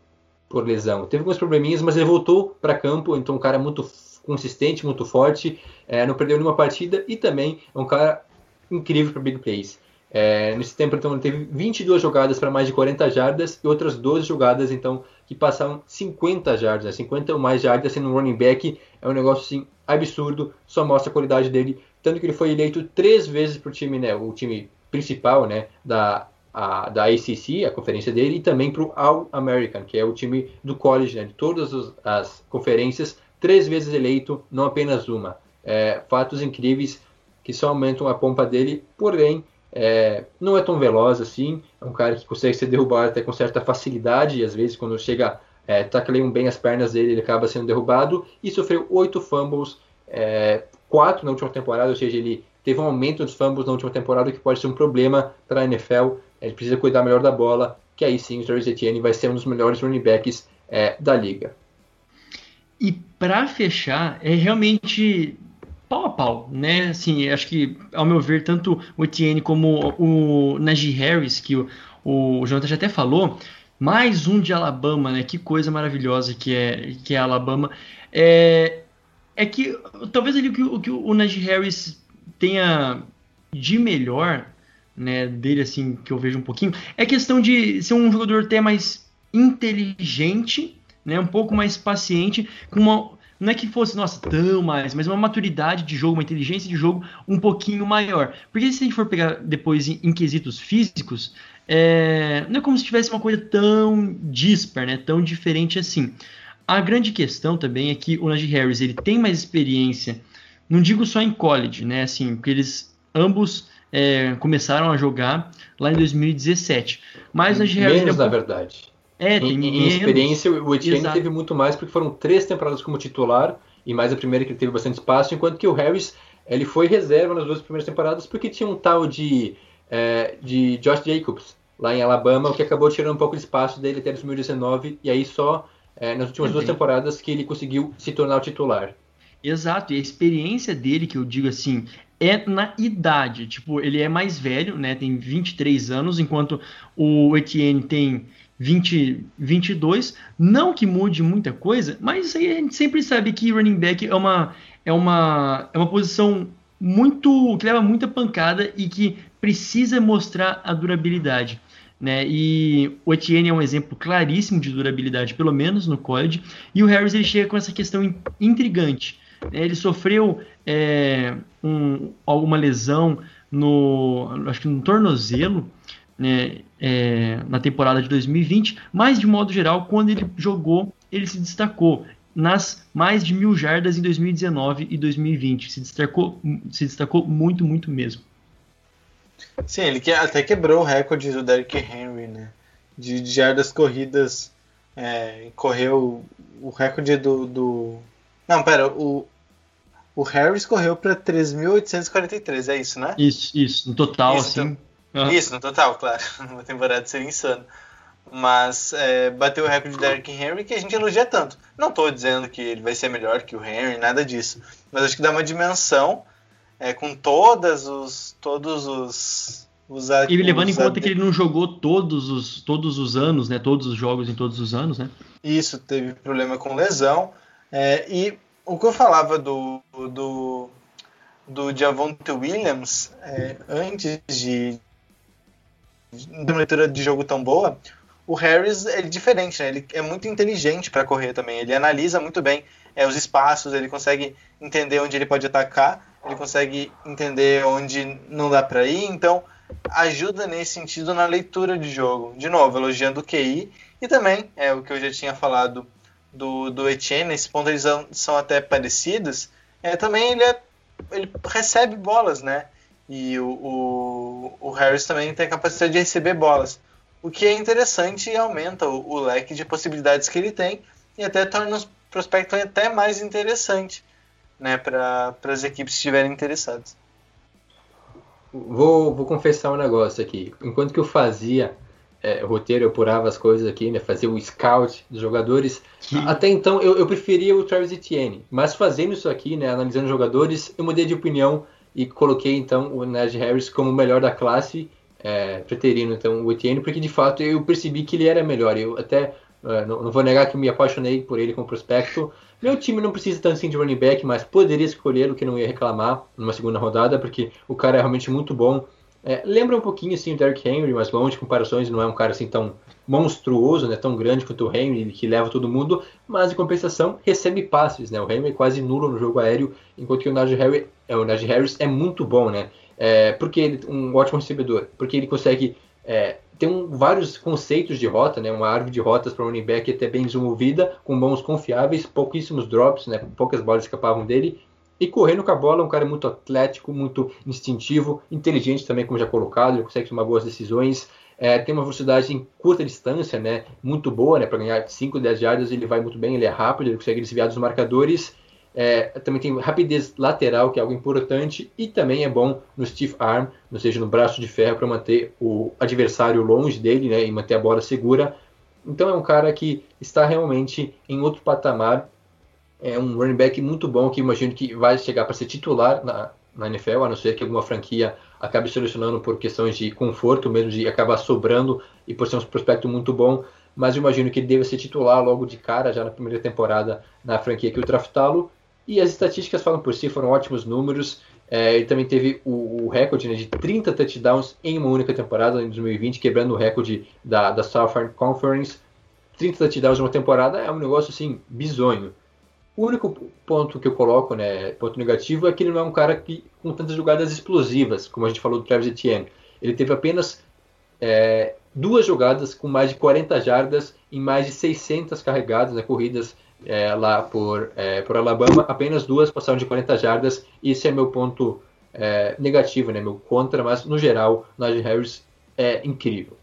por lesão. Teve alguns probleminhas, mas ele voltou para campo. Então, um cara muito consistente, muito forte. É, não perdeu nenhuma partida e também é um cara incrível para big plays. É, nesse tempo, então, ele teve 22 jogadas para mais de 40 jardas e outras 12 jogadas, então, que passaram 50 jardas, né? 50 ou mais jardas sendo um running back. É um negócio, assim, absurdo, só mostra a qualidade dele. Tanto que ele foi eleito três vezes para o time, né, o time principal, né, da, a, da ACC, a conferência dele, e também para o All-American, que é o time do college, né, de todas as conferências, três vezes eleito, não apenas uma. É, fatos incríveis que só aumentam a pompa dele, porém é, não é tão veloz assim, é um cara que consegue ser derrubado até com certa facilidade, e às vezes quando chega, é, tacleiam bem as pernas dele, ele acaba sendo derrubado, e sofreu oito fumbles, é, quatro na última temporada, ou seja, ele teve um aumento dos fumbles na última temporada, que pode ser um problema para a NFL, ele precisa cuidar melhor da bola, que aí sim o Travis Etienne vai ser um dos melhores running backs é, da liga. E para fechar, é realmente pau a pau, né? Assim, acho que, ao meu ver, tanto o Etienne como o Najee Harris, que o, o Jonathan já até falou, mais um de Alabama, né? Que coisa maravilhosa que é, que é Alabama. É, é que talvez ali o que, o o Najee Harris tenha de melhor, né, dele assim, que eu vejo um pouquinho, é questão de ser um jogador até mais inteligente, né, um pouco mais paciente, com uma não é que fosse, nossa, tão mais, mas uma maturidade de jogo, uma inteligência de jogo um pouquinho maior. Porque se a gente for pegar depois em, em quesitos físicos, é, não é como se tivesse uma coisa tão dispar, né, tão diferente assim. A grande questão também é que o Najee Harris ele tem mais experiência, não digo só em college, né, assim, porque eles ambos é, começaram a jogar lá em 2017. Mas Harris... Menos, na verdade. É, tem em, em experiência, o Etienne Exato. teve muito mais, porque foram três temporadas como titular, e mais a primeira que ele teve bastante espaço, enquanto que o Harris ele foi reserva nas duas primeiras temporadas, porque tinha um tal de, é, de Josh Jacobs lá em Alabama, o que acabou tirando um pouco de espaço dele até 2019, e aí só é, nas últimas duas temporadas que ele conseguiu se tornar o titular. Exato, e a experiência dele, que eu digo assim, é na idade. Tipo, ele é mais velho, né? Tem 23 anos, enquanto o Etienne tem 20, 22. Não que mude muita coisa, mas aí a gente sempre sabe que running back é uma, é uma, é uma posição muito que leva muita pancada e que precisa mostrar a durabilidade. Né? E o Etienne é um exemplo claríssimo de durabilidade, pelo menos no college. E o Harris ele chega com essa questão intrigante. Né? Ele sofreu é, um, alguma lesão no, acho que no tornozelo, né, é, na temporada de 2020, mas de modo geral, quando ele jogou, ele se destacou nas mais de mil jardas em 2019 e 2020. Se destacou, se destacou muito, muito mesmo. Sim, ele que, até quebrou o recorde do Derrick Henry, né? De, de jardas corridas. É, correu o recorde do, do. Não, pera, o, o Harris correu para 3.843, é isso, né? Isso, isso, no total, isso, assim. Uhum. Isso, no total, claro. Uma temporada seria insano. Mas é, bateu o recorde de Derrick Henry que a gente elogia tanto. Não estou dizendo que ele vai ser melhor que o Henry, nada disso. Mas acho que dá uma dimensão é, com todas os, todos os, os E levando os em conta que ele não jogou todos os, todos os anos, né? Todos os jogos em todos os anos, né? Isso, teve problema com lesão. É, e o que eu falava do, do, do Javonte Williams é, antes de, de uma leitura de jogo tão boa, o Harris é diferente, né? Ele é muito inteligente para correr também. Ele analisa muito bem é, os espaços, ele consegue entender onde ele pode atacar, ele consegue entender onde não dá para ir. Então, ajuda nesse sentido na leitura de jogo. De novo, elogiando o QI e também é o que eu já tinha falado do, do Etienne, nesse ponto eles são até parecidos. É, também ele, é, ele recebe bolas, né? E o, o, o, Harris também tem a capacidade de receber bolas. O que é interessante e aumenta o, o leque de possibilidades que ele tem e até torna o prospecto até mais interessante né, para as equipes estiverem interessadas. Vou, vou confessar um negócio aqui. Enquanto que eu fazia é, roteiro, eu apurava as coisas aqui, né, fazia o scout dos jogadores. Até então eu, eu preferia o Travis Etienne, mas fazendo isso aqui, né, analisando os jogadores, eu mudei de opinião e coloquei então o Najee Harris como o melhor da classe, é, preterindo então o Etienne, porque de fato eu percebi que ele era melhor. Eu até é, não, não, vou negar que me apaixonei por ele como prospecto. Meu time não precisa tanto assim de running back, mas poderia escolher o que não ia reclamar numa segunda rodada, porque o cara é realmente muito bom. É, lembra um pouquinho assim o Derrick Henry, mas longe de comparações, não é um cara assim tão monstruoso, né, tão grande quanto o Henry, que leva todo mundo, mas em compensação recebe passes, né? O Henry é quase nulo no jogo aéreo, enquanto que o Najee Harris, é, o Najee Harris é muito bom, né? É, porque ele um ótimo recebedor, porque ele consegue é, ter um, vários conceitos de rota, né? Uma árvore de rotas para o running back até bem desenvolvida, com mãos confiáveis, pouquíssimos drops, né? Poucas bolas escapavam dele e correndo com a bola, um cara muito atlético, muito instintivo, inteligente também, como já colocado, ele consegue tomar boas decisões. É, tem uma velocidade em curta distância, né, muito boa, né, para ganhar 5, 10 jardas ele vai muito bem, ele é rápido, ele consegue desviar dos marcadores. É, também tem rapidez lateral, que é algo importante, e também é bom no stiff arm, ou seja, no braço de ferro, para manter o adversário longe dele né, e manter a bola segura. Então é um cara que está realmente em outro patamar é um running back muito bom que imagino que vai chegar para ser titular na, na NFL, a não ser que alguma franquia acabe selecionando por questões de conforto, mesmo de acabar sobrando e por ser um prospecto muito bom. Mas imagino que ele deve ser titular logo de cara, já na primeira temporada na franquia que o draftá-lo. E as estatísticas falam por si, foram ótimos números. É, ele também teve o, o recorde né, de 30 touchdowns em uma única temporada, em 2020, quebrando o recorde da, da Southern Conference. 30 touchdowns em uma temporada é um negócio assim, bizonho. O único ponto que eu coloco, né, ponto negativo, é que ele não é um cara que, com tantas jogadas explosivas, como a gente falou do Travis Etienne. Ele teve apenas é, duas jogadas com mais de 40 jardas em mais de 600 carregadas, né, corridas é, lá por, é, por Alabama, apenas duas passaram de 40 jardas. Isso é meu ponto é, negativo, né, meu contra, mas no geral, Najee Harris é incrível.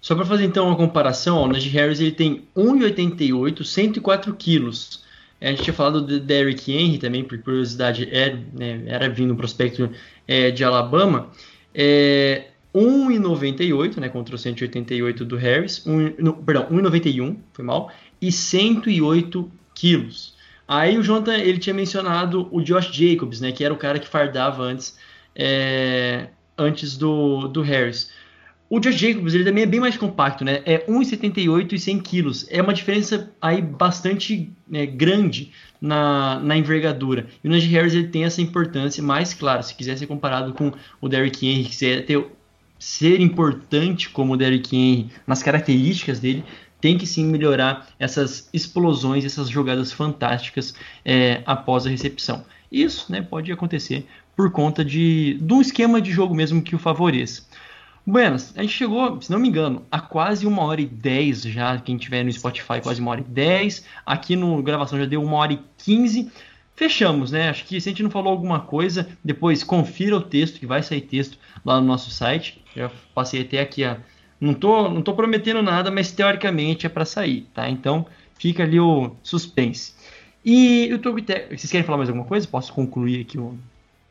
Só para fazer então uma comparação, o Najee Harris ele tem 1,88, 104 quilos. A gente tinha falado do Derrick Henry também, por curiosidade, era, é, né, era vindo no prospecto é, de Alabama. É, 1,98, né, contra o 188 do Harris, 1, no, perdão, 1,91, foi mal, e 108 quilos. Aí o Jonathan, ele tinha mencionado o Josh Jacobs, né, que era o cara que fardava antes, é, antes do, do Harris. O Josh Jacobs, ele também é bem mais compacto, né, é 1,78 e 100 quilos. É uma diferença aí bastante né, grande na, na envergadura. E o Najee Harris, ele tem essa importância, mas, claro, se quiser ser comparado com o Derrick Henry, quiser ter ser importante como o Derrick Henry nas características dele, tem que sim melhorar essas explosões, essas jogadas fantásticas é, após a recepção. Isso né, pode acontecer por conta de, de um esquema de jogo mesmo que o favoreça. Buenas, a gente chegou, se não me engano, a quase uma hora e dez já. Quem tiver no Spotify, quase uma hora e dez. Aqui no gravação já deu uma hora e quinze. Fechamos, né? Acho que se a gente não falou alguma coisa, depois confira o texto, que vai sair texto lá no nosso site. Já passei até aqui a. Não tô, não tô prometendo nada, mas teoricamente é para sair, tá? Então fica ali o suspense. E o Togute, vocês querem falar mais alguma coisa? Posso concluir aqui, o...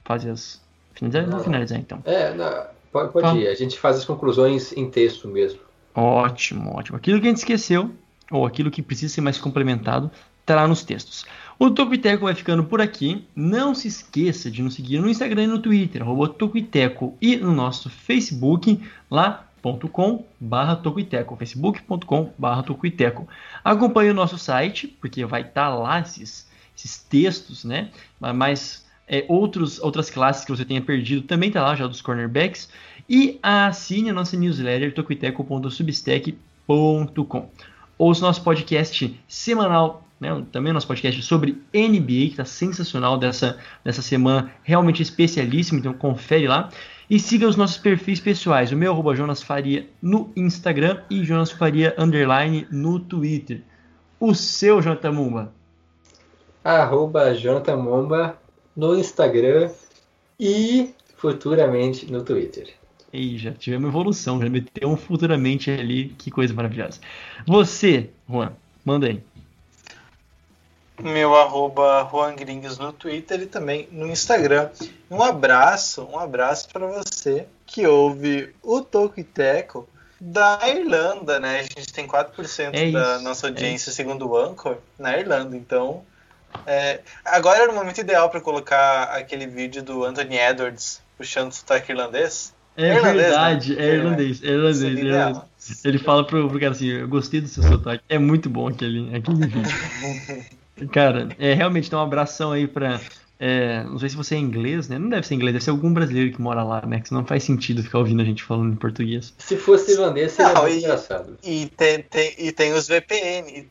fazer as. Finalizar? Vou finalizar então. É, não, pode, pode ir. A gente faz as conclusões em texto mesmo. Ótimo, ótimo. Aquilo que a gente esqueceu, ou aquilo que precisa ser mais complementado, estará nos textos. O Tocuiteco vai ficando por aqui. Não se esqueça de nos seguir no Instagram e no Twitter, Tocuiteco, e no nosso Facebook, lá.com barra Tocuiteco, facebook.com barra Tocuiteco. Acompanhe o nosso site, porque vai estar tá lá esses, esses textos, né? Mas é, outros, outras classes que você tenha perdido também está lá, já dos cornerbacks. E assine a nossa newsletter, tocuiteco.substack.com. Ouça nosso podcast semanal né, também nosso podcast sobre NBA, que está sensacional dessa, dessa semana, realmente especialíssimo, então confere lá. E siga os nossos perfis pessoais, o meu arroba Jonas Faria no Instagram e Jonas Faria Underline no Twitter. O seu, Jonathan Mumba? Arroba Jonathan Mumba no Instagram e futuramente no Twitter. E já tivemos evolução, já meteu um futuramente ali, que coisa maravilhosa. Você, Juan, manda aí meu arroba Juan Gringos no Twitter e também no Instagram. Um abraço, um abraço para você que ouve o Toco e Teco da Irlanda, né? A gente tem 4% é da nossa é audiência, é segundo o Anchor, na Irlanda. Então, é... agora era o momento ideal para colocar aquele vídeo do Anthony Edwards puxando o sotaque irlandês. É, é verdade, né? é irlandês, é irlandês. É irlandês. Ele fala pro, pro cara assim, eu gostei do seu sotaque. É muito bom aquele, aquele vídeo. Cara, é, realmente dá um abração aí pra. É, não sei se você é inglês, né? Não deve ser inglês, deve ser algum brasileiro que mora lá, né? Que não faz sentido ficar ouvindo a gente falando em português. Se fosse irlandês, seria não, muito e, engraçado. E tem, tem, e tem os VPN.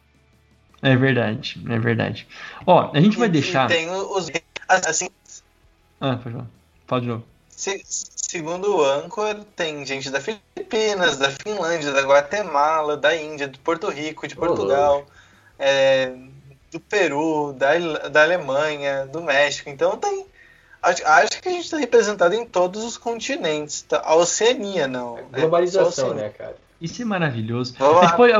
É verdade, é verdade. Ó, a gente vai deixar. E tem os. Assim. Ah, pode falar. Fala de novo. Se, segundo o Anchor, tem gente da Filipinas, da Finlândia, da Guatemala, da Índia, do Porto Rico, de Portugal. Oh, é, do Peru, da, da Alemanha, do México. Então tem. Acho, acho que a gente está representado em todos os continentes. Tá? A Oceania, não. É globalização, né, cara? Isso é maravilhoso. Pode,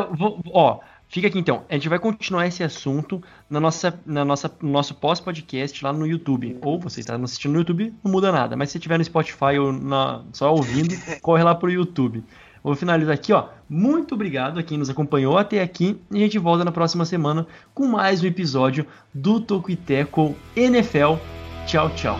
ó, fica aqui então. A gente vai continuar esse assunto na nossa, na nossa, no nosso pós-podcast lá no YouTube. Ou você está assistindo no YouTube, não muda nada. Mas se estiver no Spotify ou na, só ouvindo, corre lá pro YouTube. Vou finalizar aqui, ó. Muito obrigado a quem nos acompanhou até aqui. E a gente volta na próxima semana com mais um episódio do Tocuiteco NFL. Tchau, tchau.